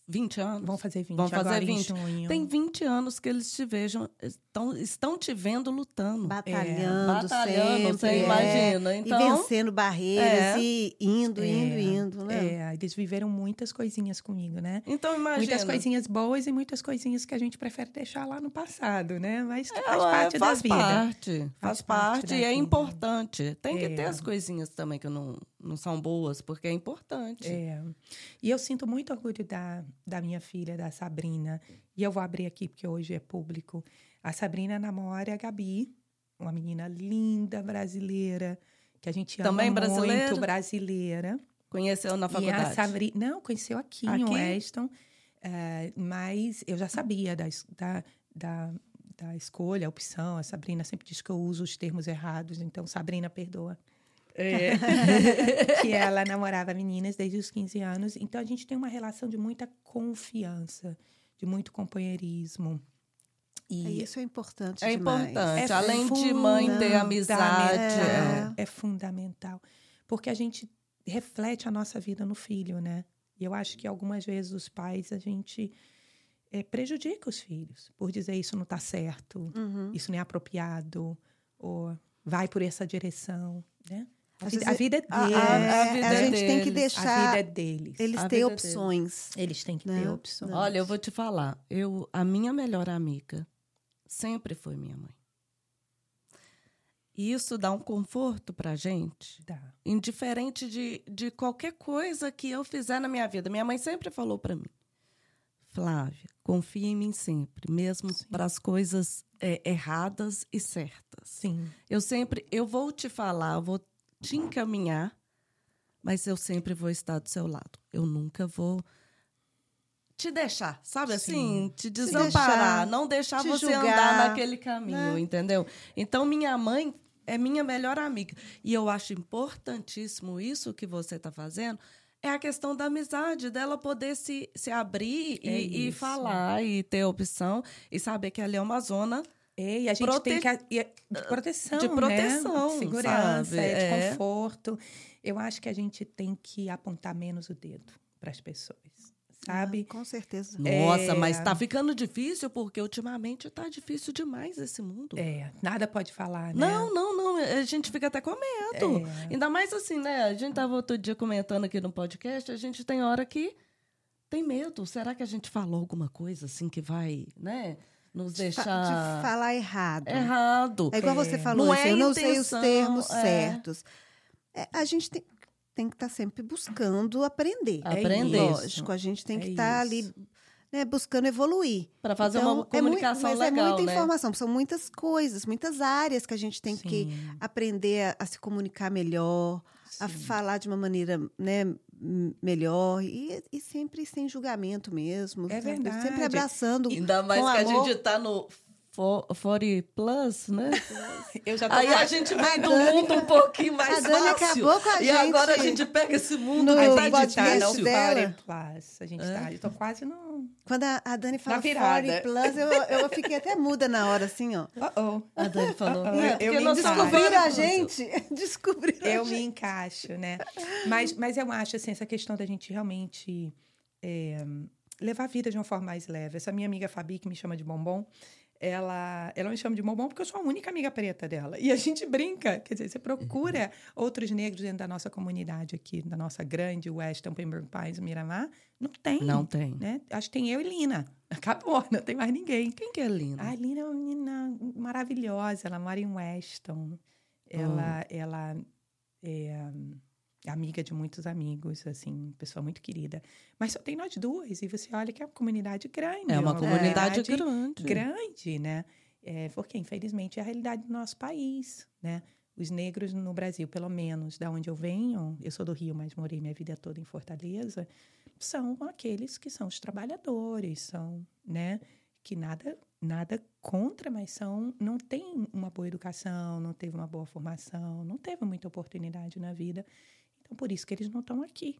20 anos? Vão fazer 20 Vão fazer agora 20. em junho. Tem 20 anos que eles te vejam, estão, estão te vendo lutando. Batalhando, Batalhando, sempre. você é. imagina. E Então, vencendo barreiras É. e indo, indo, É, indo, né? É, eles viveram muitas coisinhas comigo, né? então imagina. Muitas coisinhas boas e muitas coisinhas que a gente prefere deixar lá no passado, né? Mas que faz parte faz da vida. parte, faz, Faz parte e é vida. importante. Tem que É. ter as coisinhas também que não, não são boas, porque é importante. É. E eu sinto muito orgulho da, da minha filha, da Sabrina. E eu vou abrir aqui, porque hoje é público. A Sabrina namora a Gabi, uma menina linda, brasileira, que a gente ama Também brasileira? muito, brasileira. Conheceu na E a faculdade. Sabrina... Não, conheceu aqui, em Aqui? Weston. eh, mas eu já sabia da, da, da, da escolha, a opção. A Sabrina sempre diz que eu uso os termos errados. Então, Sabrina, perdoa. É. que ela namorava meninas desde os 15 anos. Então, a gente tem uma relação de muita confiança, de muito companheirismo. E Isso é importante É demais. importante. É Além de mãe ter amizade. É. é. é fundamental. Porque a gente reflete a nossa vida no filho, né? E eu acho que algumas vezes os pais, a gente é, prejudica os filhos por dizer isso não está certo, Uhum. isso não é apropriado, ou vai por essa direção, né? A vida, a vida é deles. a- a a vida é gente tem que deles. A deixar vida é deles. eles vida é deles. opções. Eles têm que Né? ter opções. Olha, eu vou te falar. Eu, a minha melhor amiga sempre foi minha mãe. E isso dá um conforto pra gente, Dá. indiferente de, de qualquer coisa que eu fizer na minha vida. Minha mãe sempre falou pra mim, Flávia, confia em mim sempre, mesmo para as coisas é, erradas e certas. Sim. Eu sempre, eu vou te falar, eu vou te encaminhar, mas eu sempre vou estar do seu lado. Eu nunca vou te deixar, sabe assim? Sim. Te deixar, desamparar, não deixar você julgar, andar naquele caminho, né? entendeu? Então, minha mãe é minha melhor amiga. E eu acho importantíssimo isso que você está fazendo. É a questão da amizade, dela poder se, se abrir É e, e falar e ter opção e saber que ali é uma zona É, e a gente Prote- tem que. e é De proteção. De proteção, Né? De segurança, sabe? é, de É. conforto. Eu acho que a gente tem que apontar menos o dedo para as pessoas. Sabe? Ah, com certeza. Nossa, É. mas tá ficando difícil porque ultimamente tá difícil demais esse mundo. É, nada pode falar, né? Não, não, não. A gente fica até com medo. É. Ainda mais assim, né? A gente tava outro dia comentando aqui no podcast, a gente tem hora que tem medo. Será que a gente falou alguma coisa assim que vai, né? Nos deixar De falar errado. errado. É igual você É. falou, Não assim, é eu não sei os intenção, termos é. certos. É, a gente tem, tem que estar sempre buscando aprender. É Aprender. Lógico, a gente tem É que estar ali isso. né, buscando evoluir. Para fazer Então, uma é comunicação mas legal, é muita né? informação, são muitas coisas, muitas áreas que a gente tem que Sim, aprender a, a se comunicar melhor, a sim. falar de uma maneira né, melhor e, e sempre sem julgamento mesmo. É sabe? verdade. Sempre abraçando. Ainda mais que a amor. gente tá no 40 plus, né? Eu já tô Aí a gente vem do mundo um pouquinho mais a Dani fácil. acabou com a e gente agora a gente pega esse mundo no que tá gente tá difícil. dela. 40 plus. A gente É? tá. Eu tô quase no. Quando a, a Dani fala virada. 40 plus, eu, eu fiquei até muda na hora, assim, ó. Oh, oh. A Dani falou. Eu- é, eu me. Descobriram a gente. Descobriram eu a me gente. encaixo, né? Mas, mas eu acho, assim, essa questão da gente realmente é, levar a vida de uma forma mais leve. Essa minha amiga Fabi, que me chama de bombom, ela, ela me chama de bombom porque eu sou a única amiga preta dela. E a gente brinca, quer dizer, você procura outros negros dentro da nossa comunidade aqui, da nossa grande Weston, Pembroke Pines, Miramar, não tem. Não tem. Né? Acho que tem eu e Lina. Acabou, não tem mais ninguém. Quem que é linda? A Lina é uma menina maravilhosa, ela mora em Weston. Ela, ela é amiga de muitos amigos, assim, pessoa muito querida. Mas só tem nós duas, e você olha que é uma comunidade grande. é uma comunidade comunidade grande. grande, né? É, porque, infelizmente, é a realidade do nosso país, né? Os negros no Brasil, pelo menos, da onde eu venho, eu sou do Rio, mas morei minha vida toda em Fortaleza, são aqueles que são os trabalhadores, são, né? Que nada, nada contra, mas são, não tem uma boa educação, não teve uma boa formação, não teve muita oportunidade na vida. Então, por isso que eles não estão aqui.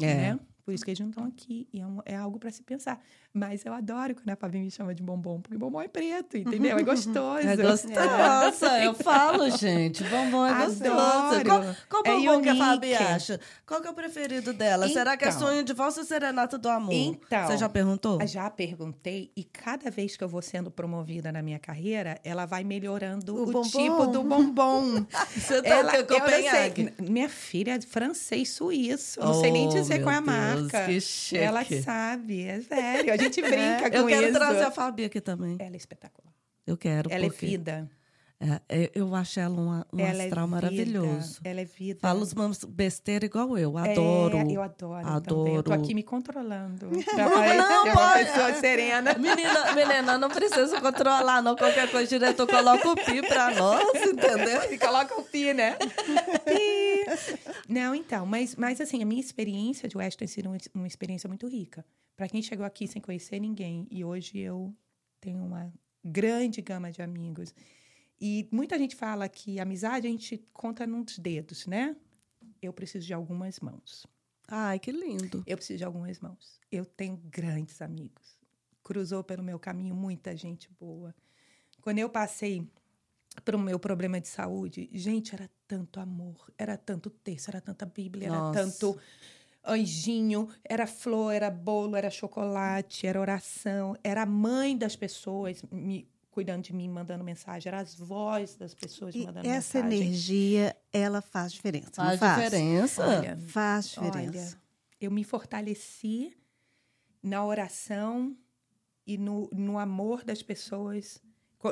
É. Né? Por isso que eles não estão aqui. E é, um- é algo para se pensar. Mas eu adoro quando a Fabi me chama de bombom, porque bombom é preto, entendeu? É gostoso. É gostosa, eu falo, gente. Bombom é gostoso. Adoro. Qual, qual É bombom que a Fabi acha? Qual que é o preferido dela? Será que é Então. sonho de valsa ou serenata do amor? Então. Você já perguntou? Já perguntei, e cada vez que eu vou sendo promovida na minha carreira, ela vai melhorando O o, tipo do bombom. Você tá ela, eu sei. Minha filha é francês suíço. Não sei nem Oh, dizer qual é a Deus, marca. que chique. Ela sabe, é sério. A gente brinca com Eu quero isso. trazer a Fabi aqui também. Ela é espetacular. Eu quero, Ela porque é vida. É, é, eu acho ela uma, um ela astral é maravilhoso. Ela é vida. Fala os mamos besteira igual eu. Adoro. É, eu adoro, também. Eu tô adoro. aqui me controlando. Pra parecer não, uma pessoa serena. Menina, menina, não precisa controlar, não. Qualquer coisa, diretor, coloca o pi pra nós, entendeu? E coloca o pi, né? Pi. Não, então, mas, mas assim, a minha experiência de West tem sido uma, uma experiência muito rica. Para quem chegou aqui sem conhecer ninguém, e hoje eu tenho uma grande gama de amigos. E muita gente fala que amizade a gente conta nos dedos, né? Eu preciso de algumas mãos. Ai, que lindo. Eu preciso de algumas mãos. Eu tenho grandes amigos. Cruzou pelo meu caminho muita gente boa. Quando eu passei para o meu problema de saúde, gente, era tanto amor, era tanto texto, era tanta Bíblia, Nossa. era tanto anjinho, era flor, era bolo, era chocolate, era oração, era a mãe das pessoas me cuidando de mim, mandando mensagem, era as vozes das pessoas e mandando essa mensagem. Essa energia, ela faz diferença. Faz, faz? diferença. Olha, faz diferença. Olha, eu me fortaleci na oração e no, no amor das pessoas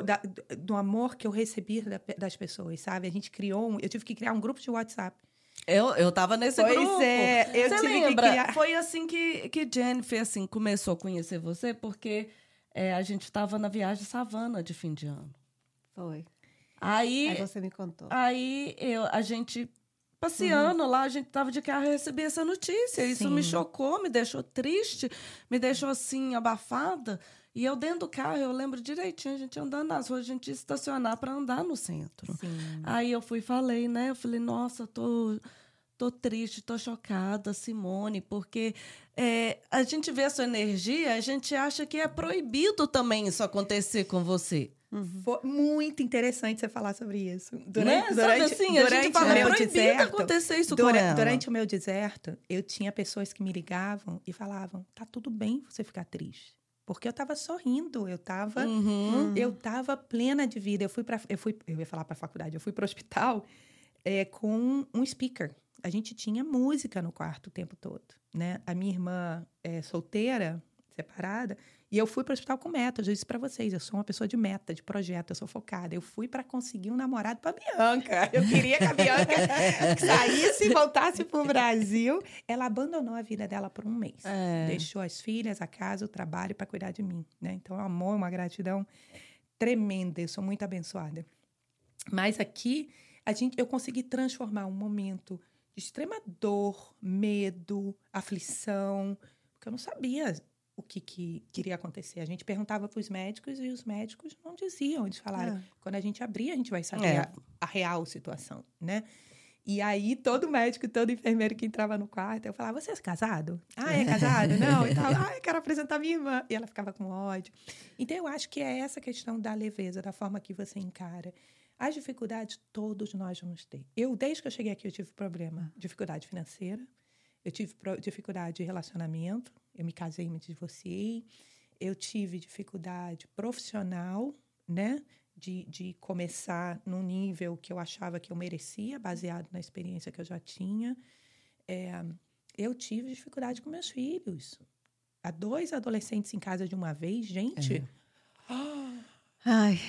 da, do amor que eu recebi da, das pessoas, sabe? A gente criou um, eu tive que criar um grupo de WhatsApp. Eu, eu tava nesse pois grupo. É, eu você tive lembra? Que criar... Foi assim que, que Jennifer assim, começou a conhecer você, porque é, a gente tava na viagem savana de fim de ano. Foi. Aí, aí você me contou. Aí eu, a gente passeando uhum. lá, a gente tava de carro e recebi essa notícia. Isso me chocou, me deixou triste, me deixou assim, abafada. E eu dentro do carro, eu lembro direitinho, a gente andando nas ruas, a gente ia estacionar para andar no centro. Sim. Aí eu fui e falei, né? Eu falei, nossa, tô, tô triste, tô chocada, Simone, porque é, a gente vê a sua energia, a gente acha que é proibido também isso acontecer com você. Uhum. Foi muito interessante você falar sobre isso. Durante, né? durante, assim, durante o meu deserto, acontecer isso durante, durante o meu deserto, eu tinha pessoas que me ligavam e falavam: tá tudo bem você ficar triste. Porque eu estava sorrindo, eu estava uhum. eu tava plena de vida. Eu fui para eu fui, eu ia falar para a faculdade, eu fui para o hospital é, com um speaker. A gente tinha música no quarto o tempo todo, né? A minha irmã é solteira, separada, e eu fui para o hospital com meta. Eu disse para vocês, eu sou uma pessoa de meta, de projeto, eu sou focada. Eu fui para conseguir um namorado para Bianca. Eu queria que a Bianca saísse e voltasse para o Brasil. Ela abandonou a vida dela por um mês. É. Deixou as filhas, a casa, o trabalho para cuidar de mim. Né? Então, é um amor, uma gratidão tremenda. Eu sou muito abençoada. Mas aqui, a gente, eu consegui transformar um momento de extrema dor, medo, aflição, porque eu não sabia o que, que queria acontecer. A gente perguntava para os médicos e os médicos não diziam. Eles falaram: é. quando a gente abrir, a gente vai saber é. a, a, real situação, né? E aí, todo médico, todo enfermeiro que entrava no quarto, eu falava: Você é casado? Ah, é casado? Não. E tal. Ah, eu quero apresentar minha irmã. E ela ficava com ódio. Então, eu acho que é essa questão da leveza, da forma que você encara. As dificuldades, todos nós vamos ter. Eu, desde que eu cheguei aqui, eu tive problema, dificuldade financeira, eu tive dificuldade de relacionamento, eu me casei me divorciei. Eu tive dificuldade profissional, né? De, de começar num nível que eu achava que eu merecia, baseado na experiência que eu já tinha. É, eu tive dificuldade com meus filhos. Há dois adolescentes em casa de uma vez, gente. É. Ai.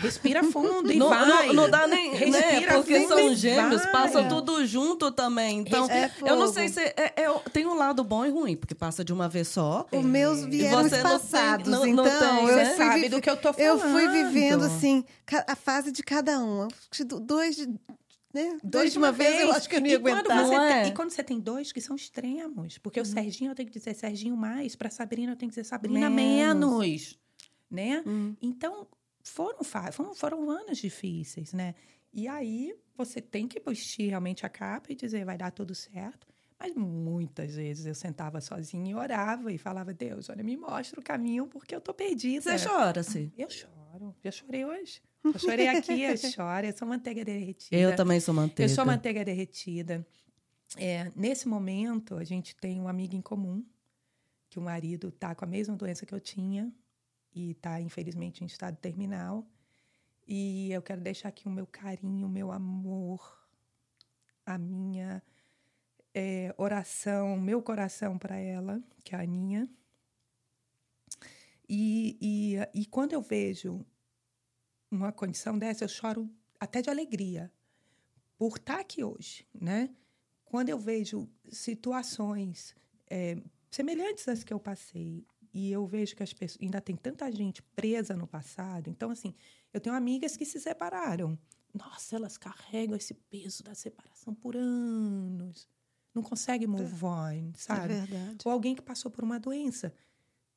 Respira fundo e não, vai. Não, não dá nem, né? Porque são gêmeos, passam tudo junto também. Então, é eu não sei se... É, é, tem um lado bom e ruim, porque passa de uma vez só. Os meus vieram passados, não, então... Tem, eu né? sabe do que eu tô falando. Eu fui vivendo, assim, a fase de cada um. Dois de... Né? Dois, dois de uma vez, vez, eu acho que eu não ia e aguentar. Quando não é? tem, e quando você tem dois que são extremos, porque hum. o uhum. Serginho eu tenho que dizer Serginho mais, para Sabrina eu tenho que dizer Sabrina menos, menos né? Hum. Então, foram, foram, foram anos difíceis, né? E aí você tem que vestir realmente a capa e dizer vai dar tudo certo. Mas muitas vezes eu sentava sozinha e orava e falava, Deus, olha, me mostra o caminho porque eu tô perdida. Você chora, sim? Eu choro. Já chorei hoje. Eu chorei aqui, eu choro. Eu sou manteiga derretida. Eu também sou manteiga. Eu sou manteiga derretida. É, nesse momento, a gente tem um amigo em comum, que o marido tá com a mesma doença que eu tinha e está, infelizmente, em estado terminal. E eu quero deixar aqui o meu carinho, o meu amor, a minha é, oração, meu coração para ela, que é a Aninha. E, e, e quando eu vejo uma condição dessa, eu choro até de alegria por estar aqui hoje, né? Quando eu vejo situações é, semelhantes às que eu passei e eu vejo que as pessoas ainda tem tanta gente presa no passado. Então, assim, eu tenho amigas que se separaram. Nossa, elas carregam esse peso da separação por anos. Não consegue move on, sabe? É verdade. Ou alguém que passou por uma doença.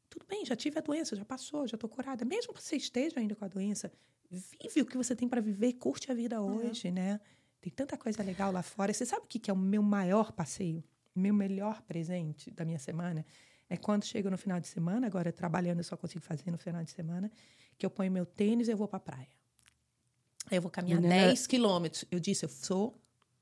Tudo bem, já tive a doença, já passou, já estou curada. Mesmo que você esteja ainda com a doença, vive o que você tem para viver, curte a vida hoje, né? Tem tanta coisa legal lá fora. Você sabe o que é o meu maior passeio? Meu melhor presente da minha semana? É quando chega no final de semana, agora trabalhando eu só consigo fazer no final de semana, que eu ponho meu tênis e eu vou para a praia. Eu vou caminhar Menina- 10 quilômetros. Eu disse, eu sou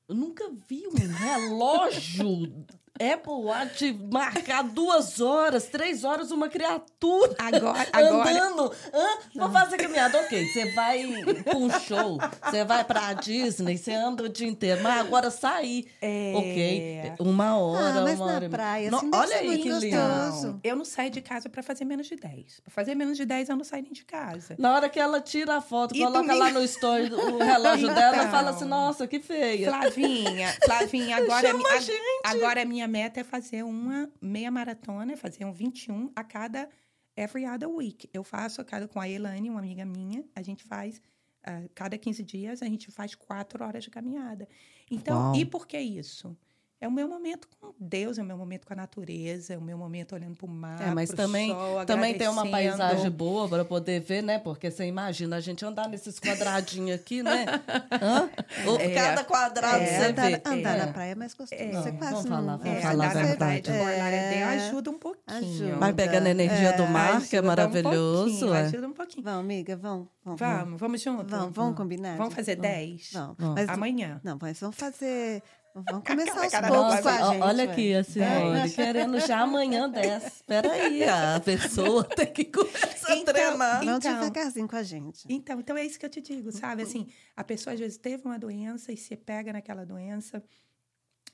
Eu nunca vi um relógio Apple Watch marcar duas horas, três horas, uma criatura Agora, agora andando. Hã? Vou fazer caminhada. Ok, você vai pra um show, você vai pra Disney, você anda o dia inteiro. Mas agora sair. É. Ok, uma hora, Ah, mas uma na hora. praia, Não, assim, olha aí que lindo. eu não saio de casa para fazer menos de 10. Para fazer menos de 10, eu não saio nem de casa. Na hora que ela tira a foto, E coloca domingo- lá no story o relógio dela, Então. fala assim: nossa, que feia. Flavinha, Flavinha, agora, Chama a, a gente. agora a minha meta é fazer uma meia maratona, fazer um 21 a cada every other week. Eu faço a cada com a Elane, uma amiga minha, a gente faz ah, cada 15 dias a gente faz quatro horas de caminhada. Então, Uau. e por que isso? É o meu momento com Deus, é o meu momento com a natureza, é o meu momento olhando para o mar, É, mas pro também, sol, também tem uma paisagem boa para poder ver, né? Porque você imagina a gente andar nesses quadradinhos aqui, né? Hã? O- É, Cada quadrado é, você andar, vê. andar É. na praia é mais gostoso. É. Você Não, quase vamos falar, vamos É, falar a verdade, Lauderdale É. ajuda um pouquinho. Ajuda. Vai pegando a energia do É, mar, que é um maravilhoso. é. Ajuda um pouquinho. Vamos, amiga, vamos. Vamos, Vamos, vamos junto? vamos, vamos combinar? Vamos fazer 10? Vamos. Vamos. Mas, Amanhã. não, mas vamos fazer... Vamos começar aos cara poucos com a gente. olha aqui, a senhora, querendo já amanhã 10. Espera aí, a pessoa tem que começar a Então, treinar. Vamos Então. devagarzinho com a gente. Então, então é isso que eu te digo, sabe? Assim, a pessoa às vezes teve uma doença e se pega naquela doença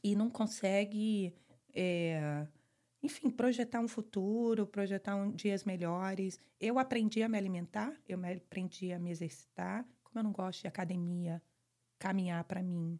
e não consegue, é, enfim, projetar um futuro, projetar um, dias melhores. Eu aprendi a me alimentar, eu me aprendi a me exercitar. Como eu não gosto de academia, caminhar para mim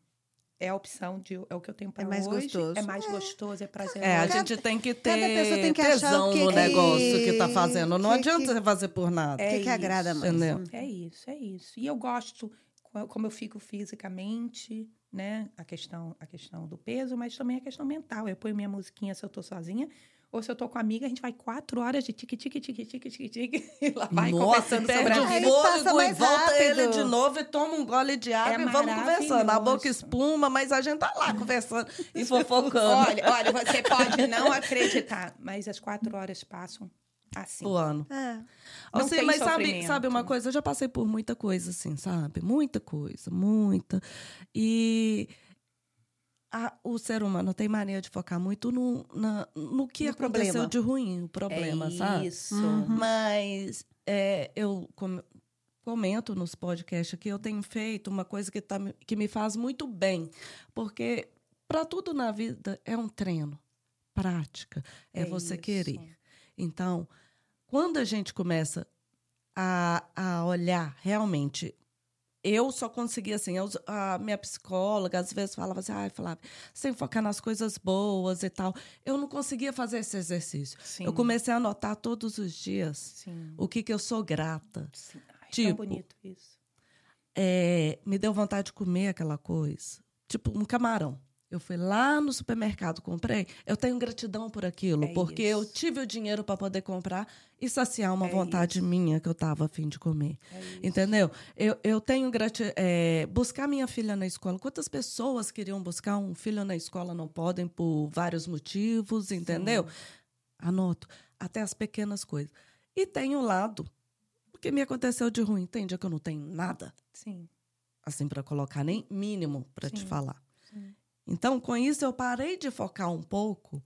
é a opção de é o que eu tenho para mais hoje. gostoso. É mais gostoso, é prazeroso. É, a gente tem que ter cada pessoa tem que achar tesão o que no que- negócio que tá fazendo. Não que- adianta que- você fazer por nada. O que, agrada mais? Entendeu? É isso, é isso. E eu gosto co- como eu fico fisicamente, né? A questão, a questão do peso, mas também a questão mental. Eu ponho minha musiquinha se eu tô sozinha. Ou se eu tô com a amiga, a gente vai quatro horas de tique, tique, tique, tique, tique, tique. E lá vai Nossa, conversando sobre a o vida. passa fôlego e volta rápido. ele de novo e toma um gole de água É e vamos conversando. A boca espuma, mas a gente tá lá conversando e fofocando. Olha, olha, você pode não acreditar, mas as quatro horas passam assim. Voando. É. Ó, Não mas sabe, sabe uma coisa? Eu já passei por muita coisa, assim, sabe? Muita coisa, muita. E a- o ser humano tem mania de focar muito no, na- no que No aconteceu problema. de ruim, o problema, é sabe? isso. Mas é, eu com- comento nos podcasts que eu tenho feito uma coisa que, tá, me- que me faz muito bem. Porque para tudo na vida é um treino, prática, é, você isso. querer. Então, quando a gente começa a, a olhar realmente. Eu só consegui, assim, eu- a minha psicóloga às vezes falava assim, ai, Flávia, tem que focar nas coisas boas e tal. Eu não conseguia fazer esse exercício. Sim. Eu comecei a anotar todos os dias Sim. o que, que eu sou grata. Sim. Ai, Tipo, tão bonito isso. É, me deu vontade de comer aquela coisa. Tipo, um camarão. Eu fui lá no supermercado, comprei. Eu tenho gratidão por aquilo, É porque eu isso. tive o dinheiro para poder comprar e saciar uma É vontade isso. minha que eu estava a fim de comer. É. Entendeu? Eu, eu tenho gratidão. buscar minha filha na escola. Quantas pessoas queriam buscar um filho na escola não podem por vários motivos, entendeu? Anoto. Até as pequenas coisas. E tem o lado. O que me aconteceu de ruim? Tem dia que eu não tenho nada, Sim. assim, para colocar, nem mínimo para te Sim. falar. Sim. Então, com isso, eu parei de focar um pouco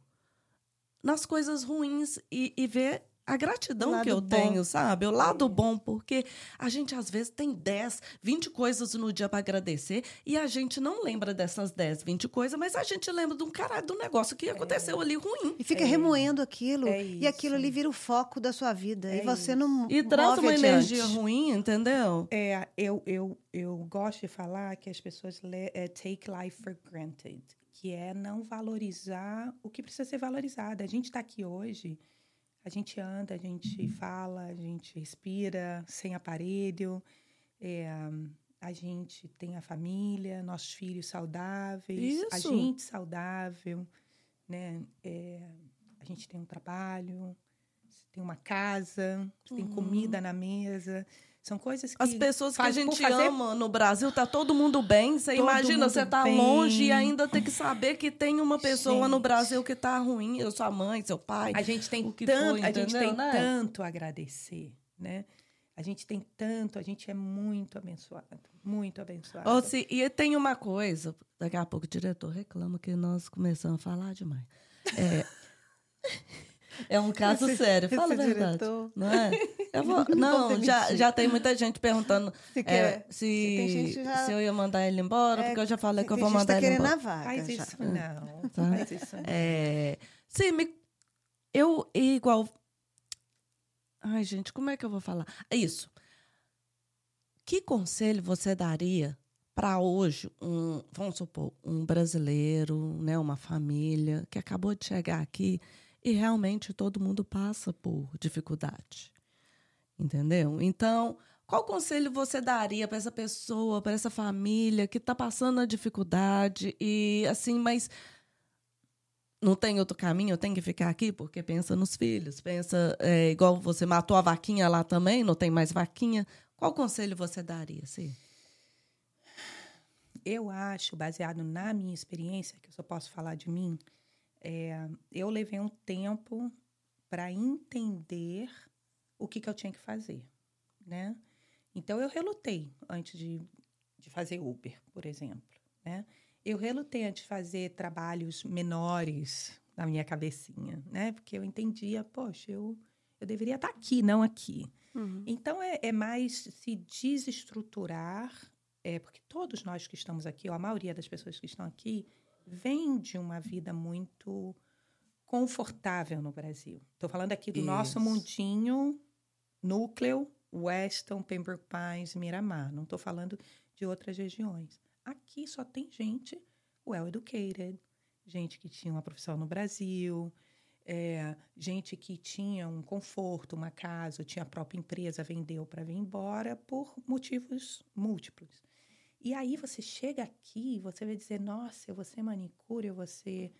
nas coisas ruins e, e ver a gratidão que eu bom. tenho, sabe? O lado bom, porque a gente às vezes tem 10, 20 coisas no dia para agradecer e a gente não lembra dessas 10, 20 coisas, mas a gente lembra de um caralho do negócio que aconteceu ali ruim. E fica É. remoendo aquilo. É e aquilo ali vira o foco da sua vida. É e você não. E traz uma adiante. energia ruim, entendeu? É, eu, eu, eu gosto de falar que as pessoas le- é, take life for granted, que é não valorizar o que precisa ser valorizado. A gente está aqui hoje, a gente anda, a gente fala, a gente respira sem aparelho, é, a gente tem a família, nossos filhos saudáveis, a Isso. gente saudável, né? É, a gente tem um trabalho, tem uma casa, você tem comida na mesa. São coisas que As pessoas que a gente fazer- ama no Brasil, tá todo mundo bem. Você Todo imagina, você tá bem. longe e ainda tem que saber que tem uma pessoa no Gente. Brasil que tá ruim. Eu, sua mãe, seu pai. A gente tem tanto, foi, a gente tem né? tanto a agradecer, né? A gente tem tanto, a gente é muito abençoado, muito abençoado. Ô, se, e tem uma coisa, daqui a pouco o diretor reclama que nós começamos a falar demais. É, é um caso Esse- sério, fala a verdade. diretor. Não é? Eu vou- Não já, já tem muita gente perguntando Se é, se, gente já- se eu ia mandar ele embora, É, porque eu já falei que eu vou gente mandar tá ele querendo embora. a vaga. Faz já. isso não, Tá. faz isso não. É, sim, me, eu igual. Ai, gente, como é que eu vou falar? Isso. Que conselho você daria para hoje um, vamos supor, um brasileiro, né, uma família que acabou de chegar aqui e realmente todo mundo passa por dificuldade, entendeu? Então, qual conselho você daria para essa pessoa, para essa família que está passando a dificuldade e assim, mas não tem outro caminho, eu tenho que ficar aqui porque pensa nos filhos, pensa é, igual você matou a vaquinha lá também, não tem mais vaquinha. Qual conselho você daria? Eu acho, baseado na minha experiência, que eu só posso falar de mim, é, eu levei um tempo para entender o que, que eu tinha que fazer, né? Então, eu relutei antes de, de fazer Uber, por exemplo, né? Eu relutei antes de fazer trabalhos menores na minha cabecinha, né? Porque eu entendia, poxa, eu, eu deveria estar aqui, não aqui. Uhum. Então, é, é mais se desestruturar, é, porque todos nós que estamos aqui, ou a maioria das pessoas que estão aqui, vem de uma vida muito confortável no Brasil. Estou falando aqui do nosso Isso. mundinho núcleo, Weston, Pembroke Pines, Miramar. Não estou falando de outras regiões. Aqui só tem gente well educated, gente que tinha uma profissão no Brasil, é, gente que tinha um conforto, uma casa, tinha a própria empresa, vendeu para vir embora por motivos múltiplos. E aí você chega aqui, você vai dizer, nossa, eu vou ser manicure, eu vou ser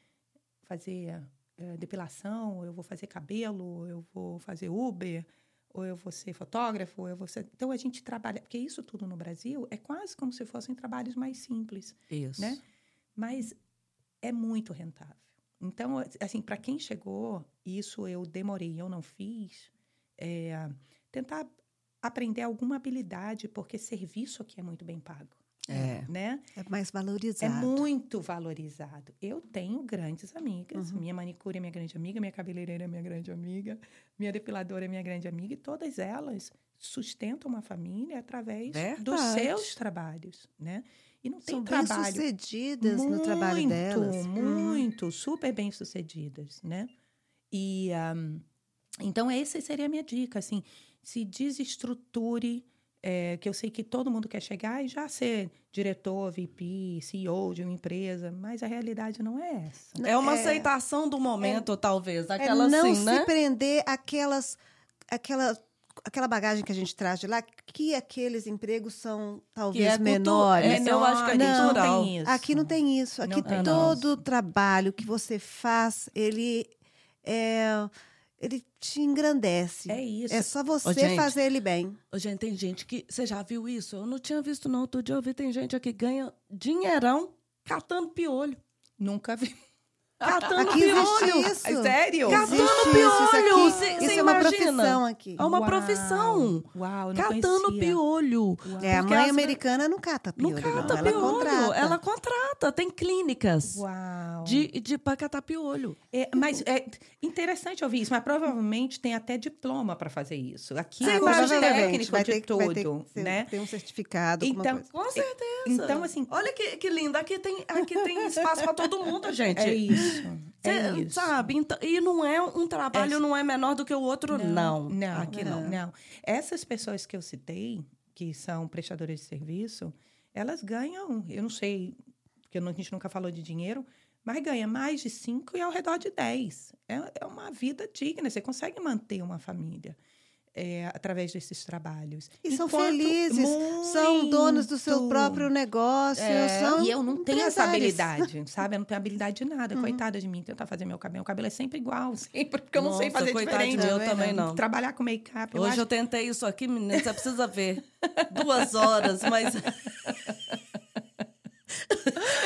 fazer eh, depilação, eu vou fazer cabelo, eu vou fazer Uber, ou eu vou ser fotógrafo, ou eu vou ser... Então a gente trabalha, porque isso tudo no Brasil é quase como se fossem trabalhos mais simples Isso. né? Mas é muito rentável. Então, assim, para quem chegou, isso eu demorei, eu não fiz, é, tentar aprender alguma habilidade, porque serviço aqui é muito bem pago, É. né? É mais É valorizado. muito valorizado. Eu tenho grandes amigas. Uhum. Minha manicure é minha grande amiga, minha cabeleireira é minha grande amiga, minha depiladora é minha grande amiga, e todas elas sustentam uma família através dos Verdade. seus trabalhos, né? E não tem São trabalho bem-sucedidas no trabalho muito, delas. Muito, super bem sucedidas, né? E ahm, então essa seria a minha dica, assim, se desestruture, é, que eu sei que todo mundo quer chegar e já ser diretor, VP, CEO de uma empresa, mas a realidade não é essa. É uma É- aceitação do momento, talvez. É Aquela não assim, se né? prender aquelas, aquela, aquela bagagem que a gente traz de lá, que aqueles empregos são talvez é cultu- menores. é, eu acho que é não cultural. tem isso. Aqui não tem isso. Aqui Não todo trabalho que você faz, ele é, ele te engrandece. É isso. É só você gente. fazer ele bem. Ô, Gente, tem gente que. Você já viu isso? Eu não tinha visto, não. Outro dia eu vi, tem gente aqui que ganha dinheirão catando piolho. Nunca vi. Catando Aqui piolho! isso. É sério? Catando Existe isso, isso piolho! aqui. Isso é uma profissão aqui. É uma Uau, profissão. Uau, não Catando conhecia. piolho. Uau. É, a mãe as- americana não cata Não piolho, cata não. Ela piolho. contrata. Ela contrata. Tem clínicas Uau. de, de pra catar piolho. É, mas é interessante ouvir isso, mas provavelmente tem até diploma para fazer isso. Aqui Sim, é provavelmente técnico vai de ter, que- vai ter tudo, ser- né? ter um certificado, Então. Com certeza. Então, assim, Olha que, que lindo. Aqui tem, aqui tem espaço pra todo mundo, gente. é isso. É Cê isso. Sabe? Então, e não é um trabalho, É- não é menor do que o outro, não. Não, Aqui não, não. não. Essas pessoas que eu citei, que são prestadoras de serviço, elas ganham, eu não sei, porque a gente nunca falou de dinheiro, mas ganha mais de 5 e ao redor de 10. É, é uma vida digna, você consegue manter uma família é, através desses trabalhos. E são Enquanto- felizes, são donos do seu Muito. próprio negócio. É, são E eu não tenho essa habilidade, sabe? Eu não tenho habilidade de nada. Coitada de mim tentar fazer meu cabelo. O cabelo é sempre igual, sempre, porque eu não sei Nossa, fazer de diferente. mim, eu também não. Trabalhar com make-up, eu Hoje acho eu tentei isso aqui, menina, você precisa ver. Duas horas, mas.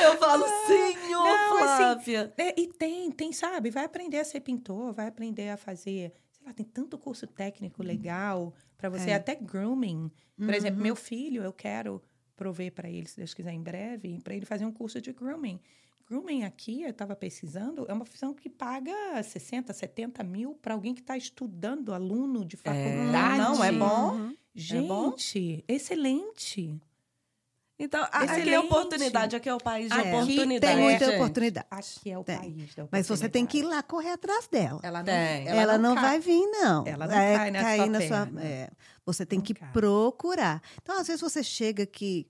eu falo, senhor, Não, assim, Flávia. É, e tem, tem, sabe? Vai aprender a ser pintor, vai aprender a fazer, lá, tem tanto curso técnico legal para você, É. até grooming. Por exemplo, Uhum. meu filho, eu quero prover para ele, se Deus quiser, em breve, para ele fazer um curso de grooming. Grooming aqui, eu estava pesquisando, é uma profissão que paga 60, 70 mil para alguém que está estudando, aluno de faculdade. não, é bom. Uhum. Gente, excelente. Então, a- aqui é Excelente. oportunidade, aqui é o país de Aqui oportunidade. Tem muita gente. oportunidade. Aqui é o Tem. país da Mas você tem que ir lá correr atrás dela. Ela não, Tem. Ela, não, cai. vai vir, não. Ela não Vai cai na cair sua na sua. perna. é. você tem Não que cai. procurar. Então, às vezes, você chega aqui,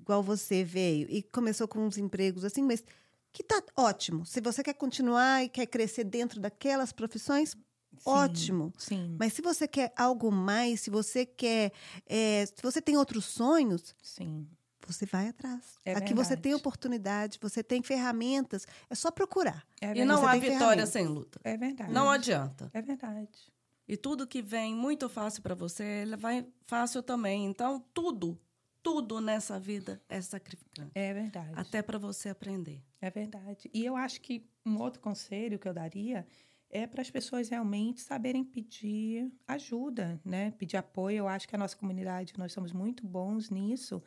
igual você veio, e começou com uns empregos assim, mas que tá ótimo. Se você quer continuar e quer crescer dentro daquelas profissões, Sim, ótimo. Sim, Mas se você quer algo mais, se você quer. é, se você tem outros sonhos, sim. Você vai atrás. É Aqui você verdade. tem oportunidade, você tem ferramentas. É só procurar. É E não Você há vitória sem luta. É verdade. Não adianta. É verdade. E tudo que vem muito fácil para você, ele vai fácil também. Então, tudo, tudo nessa vida é sacrificante. É verdade. Até para você aprender. É verdade. E eu acho que um outro conselho que eu daria é para as pessoas realmente saberem pedir ajuda, né? Pedir apoio. Eu acho que a nossa comunidade, nós somos muito bons nisso,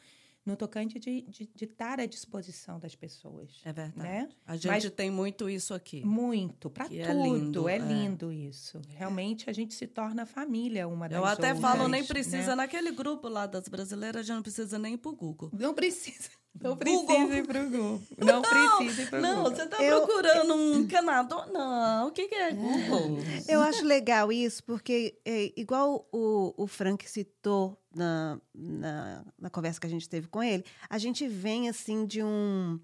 no tocante de, de, de estar à disposição das pessoas. É verdade. Né? A gente Mas- tem muito isso aqui. Muito, para Que tudo. é lindo, é é. lindo isso. Realmente a gente se torna família uma das Eu até outras, falo, nem né? precisa, naquele grupo lá das brasileiras, já não precisa nem ir pro Google. Não precisa. Não Google. precisa ir pro Google. Não, precisa ir pro Não, Google. você tá Eu- procurando um canador? Não, o que, que é Google? Eu acho legal isso, porque é, igual o, o Frank citou na, na, na conversa que a gente teve com ele, a gente vem assim de um.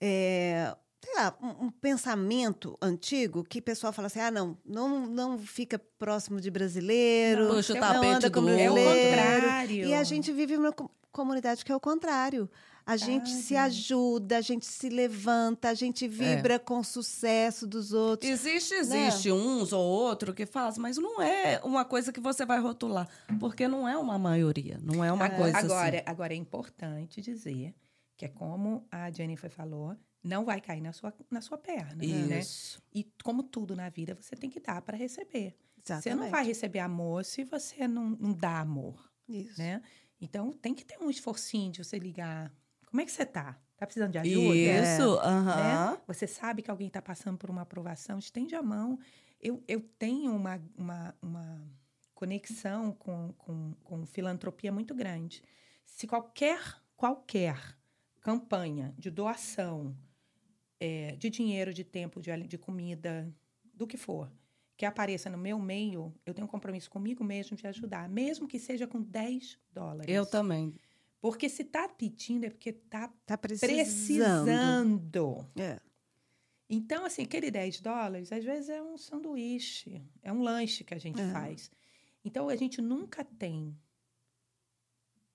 é, sei lá, um, um pensamento antigo que o pessoal fala assim: ah, não, não, não fica próximo de brasileiro, Puxa não tapete anda com do É o brasileiro. contrário. E a gente vive numa co- comunidade que é o contrário. A gente se ajuda, a gente se levanta, a gente vibra com o sucesso dos outros. Existe, Né? existe uns ou outro que faz, mas não é uma coisa que você vai rotular, porque não é uma maioria, não é uma Ah, coisa agora, assim. agora é importante dizer que é como a Jennifer falou, não vai cair na sua, na sua perna, né? Isso. E como tudo na vida, você tem que dar para receber. Você não Exatamente. vai receber amor se você não, não dá amor, Isso. né? Então tem que ter um esforcinho de você ligar. Como é que você tá? Tá precisando de ajuda? Isso, aham. né? Você sabe que alguém está passando por uma aprovação, estende a mão. Eu, eu tenho uma, uma, uma conexão com, com, com filantropia muito grande. Se qualquer, qualquer campanha de doação é, de dinheiro, de tempo, de, de comida, do que for, que apareça no meu meio, eu tenho um compromisso comigo mesmo de ajudar, mesmo que seja com 10 dólares. Eu também. Porque se está pedindo é porque está Tá precisando. precisando. É. Então, assim, aquele 10 dólares, às vezes é um sanduíche, é um lanche que a gente É. faz. Então, a gente nunca tem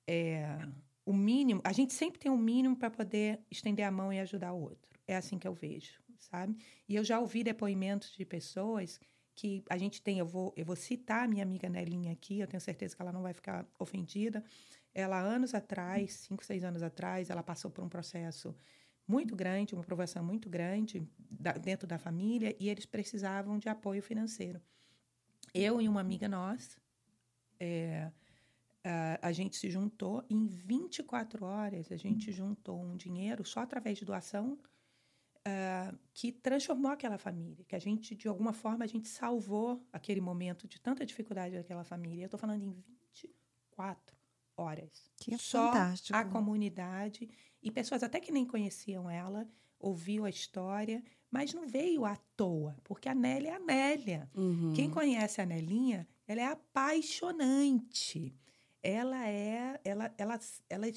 é, o mínimo, a gente sempre tem o mínimo para poder estender a mão e ajudar o outro. É assim que eu vejo, sabe? E eu já ouvi depoimentos de pessoas que a gente tem, eu vou, eu vou citar a minha amiga Nelinha aqui, eu tenho certeza que ela não vai ficar ofendida. Ela, anos atrás, cinco, seis anos atrás, ela passou por um processo muito grande, uma aprovação muito grande da- dentro da família e eles precisavam de apoio financeiro. Eu e uma amiga nossa, é, a, a gente se juntou em 24 horas, a gente juntou um dinheiro só através de doação ah, que transformou aquela família, que a gente, de alguma forma, a gente salvou aquele momento de tanta dificuldade daquela família. Eu estou falando em 24 horas. Que é Só fantástico. a comunidade e pessoas até que nem conheciam ela, ouviu a história, mas não veio à toa, porque a Nélia é a Nélia. Uhum. Quem conhece a Nelinha, ela é apaixonante. Ela é, ela, ela, ela,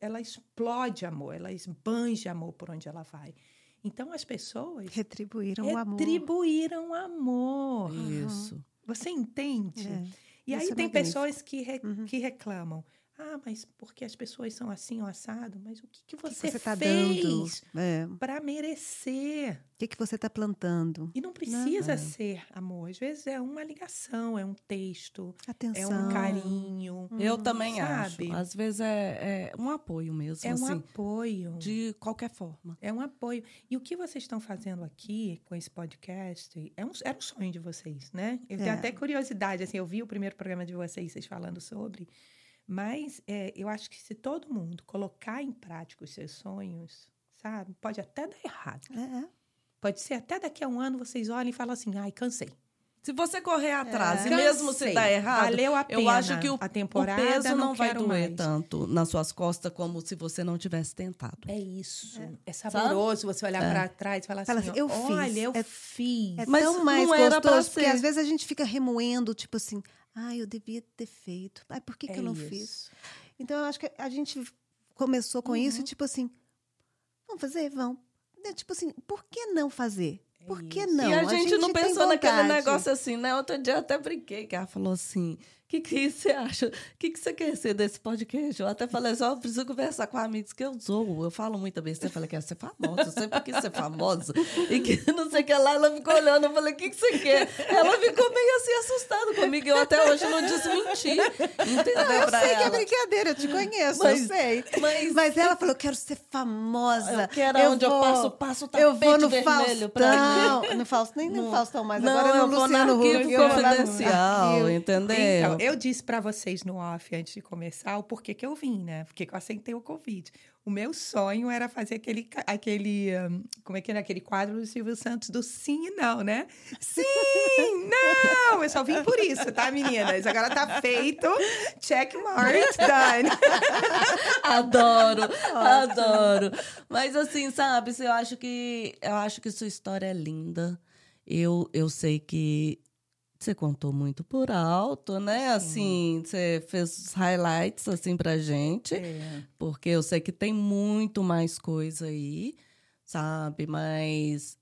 ela explode amor, ela esbanja amor por onde ela vai. Então as pessoas Retribuíram o amor. retribuíram amor. Isso. Você entende? É. E Isso aí é tem pessoas que, re- Uhum. que reclamam. Ah, mas porque as pessoas são assim ou assado? Mas o que, que O que você, você está fez dando? É. para merecer? O que, que você está plantando? E não precisa É. ser amor. Às vezes é uma ligação, é um texto, é Atenção. um carinho, Eu também sabe? acho. Às vezes é, é um apoio mesmo, é um assim, apoio. de qualquer forma. É um apoio. E o que vocês estão fazendo aqui com esse podcast é um, era um sonho de vocês, né? Eu tenho É. até curiosidade, assim, eu vi o primeiro programa de vocês, vocês falando sobre, mas é, eu acho que se todo mundo colocar em prática os seus sonhos, sabe? Pode até dar errado. É, é. Pode ser até daqui a um ano vocês olhem e falam assim, ai, cansei. Se você correr atrás, É. e mesmo se Cansei. dar errado, Valeu a eu pena acho que o, a o temporada, peso não, vai quero doer mais. tanto nas suas costas como se você não tivesse tentado. É isso. É, saboroso você olhar É. para trás e falar Fala assim, assim, eu ó, fiz. olha, eu É- fiz. É Mas tão mais não era pra gostoso, porque às vezes a gente fica remoendo, tipo assim, ah, eu devia ter feito. Ai, por que, que É eu não isso. fiz? Então, eu acho que a gente começou com Uhum. isso, tipo assim, vamos fazer? Vamos. Né, Tipo assim, por que não fazer? É Por que isso. não? e a gente, não tem pensou naquele negócio assim, né? Outro dia eu até brinquei, que ela falou assim: que, que você acha? O que, que você quer ser desse podcast? Eu até falei assim: eu preciso conversar com amigos que eu sou. Eu falo muita besteira. Eu falei que quero ser famosa, eu sempre quis ser famosa. E que não sei o que lá, ela ficou olhando. Eu falei: o que, que você quer? Ela ficou meio assim assustada comigo. Eu até hoje não desmenti. Entendeu? Não, eu pra sei que é ela. brincadeira, eu te conheço, Mas- eu sei. Mas, Mas ela falou, eu quero ser famosa. eu quero onde eu vou- passo, passo o tapete Eu vou no vermelho. Faustão. No Faustão, nem no Faustão mais. Não, Agora é eu no vou no Luciano arquivo Huck. eu vou lá no confidencial, entendeu? Então, eu disse para vocês no off antes de começar o porquê que eu vim, né? Porque que eu aceitei o convite. O meu sonho era fazer aquele, aquele hum, como é que era aquele quadro do Silvio Santos do sim e não, né? Sim, não! Eu só vim por isso, tá, meninas? Agora tá feito. Check mark, done. Adoro, adoro. Mas assim, sabe, eu acho que eu acho que sua história é linda. Eu, eu sei que você contou muito por alto, né? Assim, você fez os highlights assim pra gente, É. porque eu sei que tem muito mais coisa aí, sabe? Mas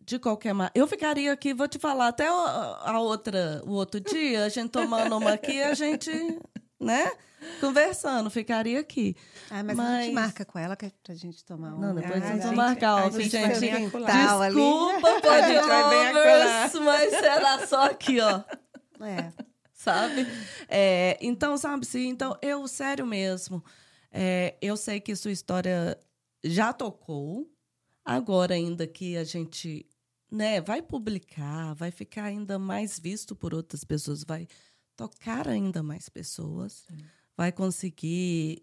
de qualquer maneira, eu ficaria aqui, vou te falar, até a outra, o outro dia, a gente tomando uma aqui, a gente, né? Conversando, ficaria aqui. Ah, mas, a Mas- gente marca com ela que é pra gente tomar um. Não, depois Ah, gente, marcar a outro, gente gente. ali. Desculpa, A pode gente lovers, mas será só aqui, ó. É. Sabe? É, então, sabe, sim, então, eu, sério mesmo, é, eu sei que sua história já tocou, agora ainda que a gente, né, vai publicar, vai ficar ainda mais visto por outras pessoas, vai tocar ainda mais pessoas, vai conseguir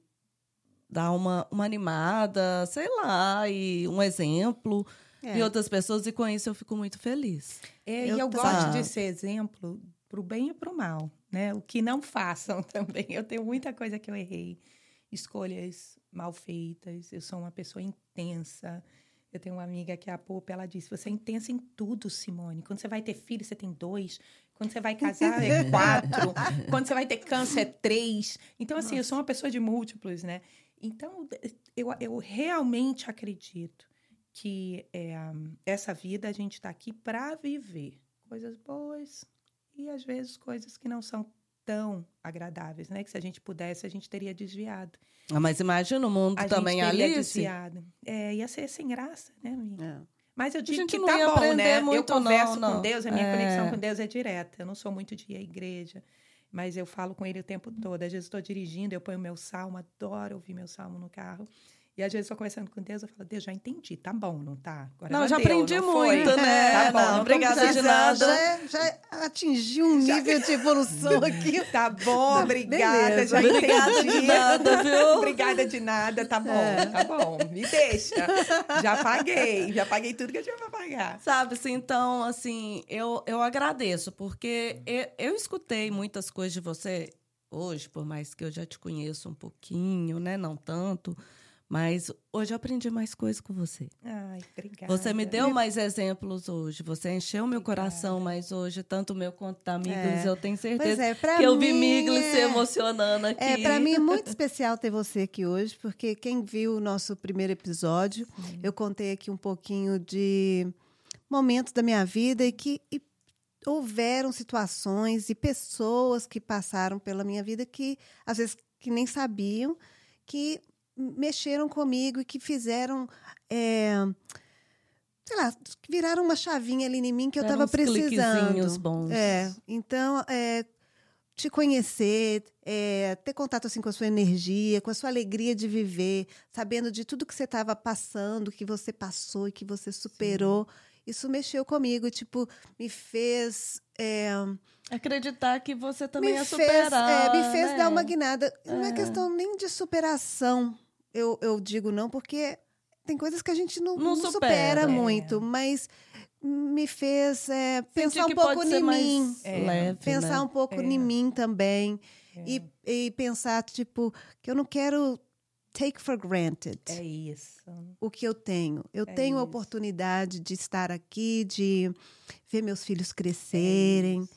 dar uma, uma animada, sei lá, e um exemplo É. e outras pessoas, e com isso eu fico muito feliz. É, Eu e eu tô- gosto de ser exemplo pro bem e pro mal, né? O que não façam também. Eu tenho muita coisa que eu errei. Escolhas mal feitas. Eu sou uma pessoa intensa. Eu tenho uma amiga que é a Popa, ela disse: você é intensa em tudo, Simone. Quando você vai ter filho, você tem dois. Quando você vai casar, é quatro. Quando você vai ter câncer, é três. Então, assim, eu sou uma pessoa de múltiplos, né? Então, eu, eu realmente acredito que é, essa vida a gente está aqui para viver coisas boas e às vezes coisas que não são tão agradáveis, né? Que se a gente pudesse, a gente teria desviado. Ah, Mas imagina o mundo A também, gente teria Alice. desviado. É, ia ser sem graça, né, amiga? É. Mas eu digo que tá bom, né? eu muito, converso não, com não. Deus, a minha É. conexão com Deus é direta. Eu não sou muito de ir à igreja, mas eu falo com Ele o tempo todo. Às vezes estou dirigindo, eu ponho meu salmo, adoro ouvir meu salmo no carro. E às vezes estou conversando com Deus, eu falo, Deus, já entendi, tá bom, não tá? Agora Não, já deu, aprendi não foi? muito, né? Tá bom, Não, não obrigada de nada. Já, já atingiu um nível de evolução aqui. Tá bom, obrigada, Beleza. já Obrigada entendi. de nada, viu? Obrigada de nada, tá bom, tá bom. Me deixa. Já paguei, já paguei tudo que eu tinha pra pagar. Sabe, assim, então, assim, eu, eu agradeço, porque eu, eu escutei muitas coisas de você hoje, por mais que eu já te conheça um pouquinho, né? Não tanto, mas hoje eu aprendi mais coisas com você. Ai, obrigada. Você me deu mais exemplos hoje, você encheu meu Obrigada. coração mais hoje, tanto o meu quanto da Miglis, É. eu tenho certeza é, que eu mim, vi Miglis se é- emocionando aqui. É, para mim é muito especial ter você aqui hoje, porque quem viu o nosso primeiro episódio, eu contei aqui um pouquinho de momentos da minha vida e que e houveram situações e pessoas que passaram pela minha vida que às vezes que nem sabiam, que mexeram comigo e que fizeram. É, sei lá, viraram uma chavinha ali em mim que eu estava precisando. bons. É, então, é, te conhecer, é, ter contato assim com a sua energia, com a sua alegria de viver, sabendo de tudo que você estava passando, que você passou e que você superou. Isso mexeu comigo, tipo, me fez. é, Acreditar que você também me é fez, superar. é, me fez né? dar uma guinada. Não é É. questão nem de superação, eu, eu digo não, porque tem coisas que a gente não, Não não supera, supera. É. muito, mas me fez é, Sentir pensar um pouco em mim. É. leve, Pensar né? um pouco É. em mim também. É. E, e pensar, tipo, que eu não quero take for granted É isso. o que eu tenho. Eu É tenho a isso. oportunidade de estar aqui, de ver meus filhos É crescerem, isso.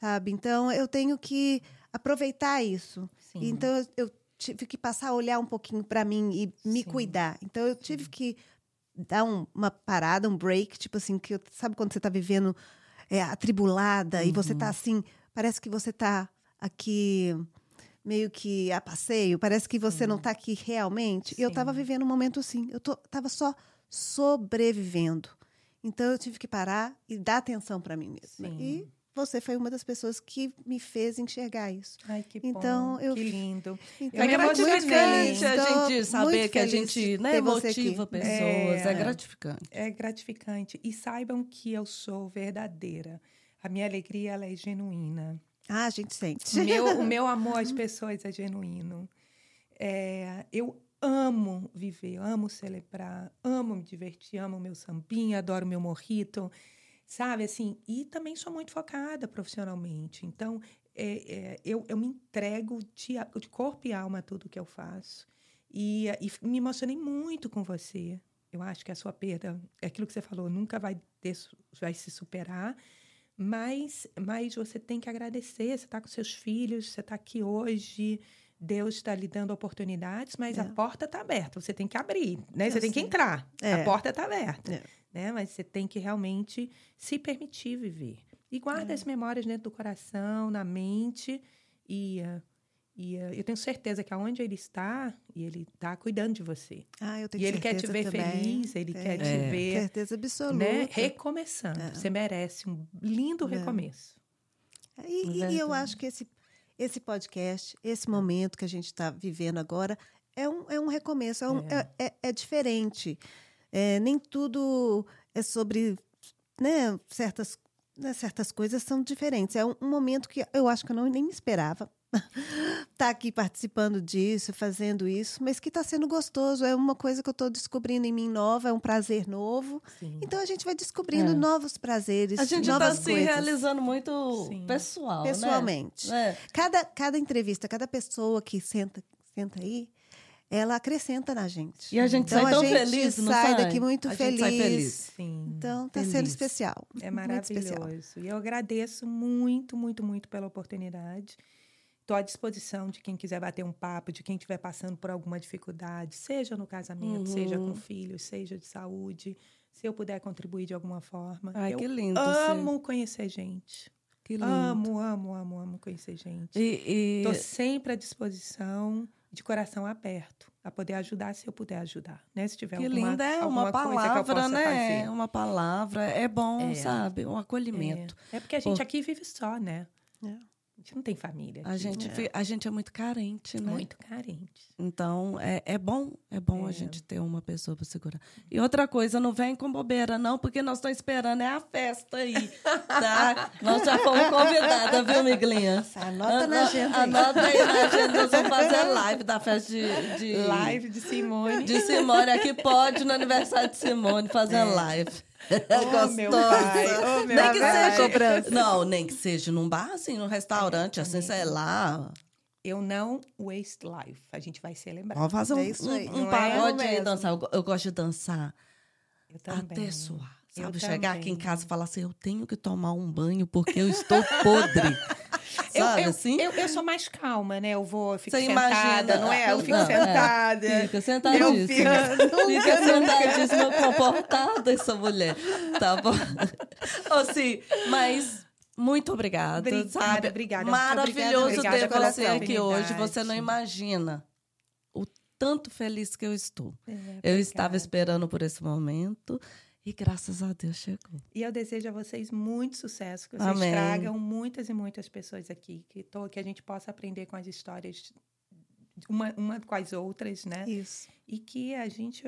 sabe? Então, eu tenho que aproveitar isso. Sim. Então, eu, eu tive que passar a olhar um pouquinho para mim e me Sim. cuidar. Então, eu tive que dar um- uma parada, um break, tipo assim, que eu- sabe quando você está vivendo é, atribulada e você Uhum. tá assim, parece que você tá aqui meio que a passeio, parece que você não tá aqui realmente. Eu tava Sim. vivendo um momento assim, eu tô, tava só sobrevivendo. Então eu tive que parar e dar atenção para mim mesma. Sim. E você foi uma das pessoas que me fez enxergar isso. Ai, que Então, bom, eu- que lindo. Então, É gratificante a gente saber muito que a gente né, motiva pessoas. É, É. gratificante. É gratificante. E saibam que eu sou verdadeira. A minha alegria ela é genuína. Ah, a gente sente. O meu, o meu amor às pessoas é genuíno. É, eu amo viver, amo celebrar, amo me divertir, amo meu sambinha, adoro meu morrito, sabe? Assim, e também sou muito focada profissionalmente. Então, é, é, eu, eu me entrego de, de corpo e alma a tudo que eu faço. E, e me emocionei muito com você. Eu acho que a sua perda, é aquilo que você falou, nunca vai, ter, vai se superar. Mas, mas você tem que agradecer. Você está com seus filhos, você está aqui hoje. Deus está lhe dando oportunidades, mas É. a porta está aberta. Você tem que abrir, né? Você Eu tem que sei. entrar. É. A porta está aberta, É. né? Mas você tem que realmente se permitir viver. E guarda É. as memórias dentro do coração, na mente. E, ah, e ah, eu tenho certeza que aonde ele está, e ele está cuidando de você. Ah, eu tenho E ele quer te certeza ver também. feliz, ele quer te É. ver Certeza absoluta. né, recomeçando. É. Você merece um lindo É. recomeço. E, e- e eu acho que esse, esse podcast, esse momento que a gente está vivendo agora, é um, é um recomeço, é, um- é- é- é diferente. É, nem tudo é sobre. Né, certas, né, certas coisas são diferentes. É um, um momento que eu acho que eu não, nem me esperava. Estar aqui participando disso, fazendo isso, mas que está sendo gostoso. É uma coisa que eu estou descobrindo em mim nova, é um prazer novo. Sim. Então a gente vai descobrindo É. novos prazeres, A gente está se realizando muito Sim. pessoal, né? Pessoalmente. É. Cada, cada entrevista, cada pessoa que senta, senta aí, ela acrescenta na gente. E a gente então, sai tão a gente feliz, não sai sai? daqui muito A gente feliz. sai feliz. Sim. Então, tá Feliz. sendo especial. é especial. maravilhoso. E eu agradeço muito, muito, muito pela oportunidade. Estou à disposição de quem quiser bater um papo, de quem estiver passando por alguma dificuldade, seja no casamento, seja Uhum. com filhos, seja de saúde. Se eu puder contribuir de alguma forma. Ai, eu que lindo. amo conhecer gente. Que lindo. Amo, amo, amo, amo conhecer gente. E, e- Estou sempre à disposição, de coração aberto, a poder ajudar se eu puder ajudar, né? Se tiver que alguma, linda é uma palavra, né? fazer. Uma palavra. É bom, É. sabe? Um acolhimento. É, é porque a gente Pô. aqui vive só, né? É. A gente não tem família. A aqui, gente, né? a gente é muito carente, né? muito carente. Então, é, é bom, é bom a É. gente ter uma pessoa para segurar. E outra coisa, não vem com bobeira, não, porque nós estamos esperando é a festa aí, tá? nós já fomos convidadas, viu, Miglinha? Anota na agenda. Anota aí na agenda, nós vamos fazer live da festa de... de Live de Simone. De Simone, aqui pode, no aniversário de Simone, fazer live. Oh, meu pai, oh, meu nem que pai. seja cobrança. Não, nem que seja num bar, assim, num restaurante, assim, sei lá. Eu não waste life. A gente vai celebrar. Vamos fazer um, É isso aí. um, um Não é pagode mesmo. dançar. Eu, eu gosto de dançar Eu também. até suar. Eu Sabe, chegar aqui em também. casa e falar assim, eu tenho que tomar um banho porque eu estou podre. Eu, eu, assim? eu, eu sou mais calma, né? Eu vou, eu Você sentada, imagina- não é? Eu fico Não, é. sentada. Fica sentadíssima. fico- Fica sentadíssima, comportada essa mulher. Tá bom? Assim, mas Muito obrigada. Obrigada, sabe? obrigada. Maravilhoso Obrigada ter pela você aqui hoje. Você não imagina o tanto feliz que eu estou. É, Eu obrigada. estava esperando por esse momento e graças a Deus chegou. E eu desejo a vocês muito sucesso, que vocês Amém. tragam muitas e muitas pessoas aqui, que, to- que a gente possa aprender com as histórias uma, uma com as outras, né? Isso. E que a gente,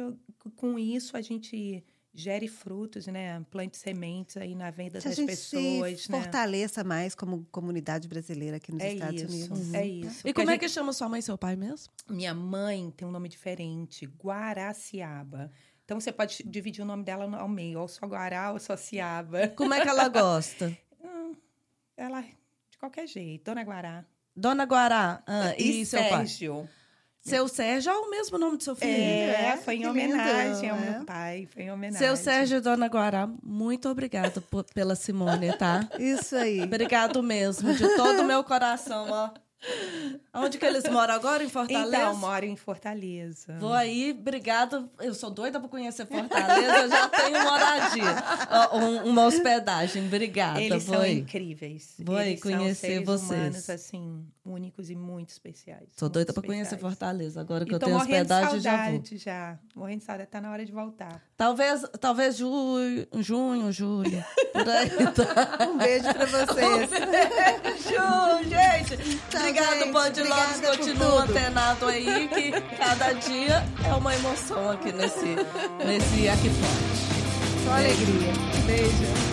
com isso, a gente gere frutos, né? Plante sementes aí na venda Que a das gente pessoas, se né? fortaleça mais como comunidade brasileira aqui nos É Estados isso, Unidos. é isso. E Porque como é gente- que chama sua mãe e seu pai mesmo? Minha mãe tem um nome diferente, Guaraciaba. Então você pode dividir o nome dela ao meio, ou só Guará ou só Ciaba. Como é que ela gosta? Ela, de qualquer jeito, Dona Guará. Dona Guará. Ah, e, seu pai? Sérgio. Seu Sérgio é o mesmo nome do seu filho. É, É, foi em lindo, homenagem ao é. meu pai, foi em homenagem. Seu Sérgio e Dona Guará, muito obrigada por- pela Simone, tá? Isso aí. Obrigado mesmo, de todo o meu coração, ó. Onde que eles moram agora? Em Fortaleza? Então, moro em Fortaleza. Vou aí, obrigado. Eu sou doida por conhecer Fortaleza, eu já tenho moradia. Um- uma hospedagem, obrigada. Eles Vou são aí. incríveis. Vou aí conhecer vocês. humanos, assim, únicos e muito especiais. Sou muito doida pra conhecer. Fortaleza. Agora que E eu tenho morrendo de hospedagem, já vou. saudade já. Morrendo de saudade, tá na hora de voltar. Talvez, talvez julho, junho, julho. Tá? Um beijo pra vocês. Beijo, gente. Obrigado, gente. Band Por Continua antenado aí, que cada dia é uma emoção aqui nesse, nesse Aqui Pode. Só alegria. Beijo.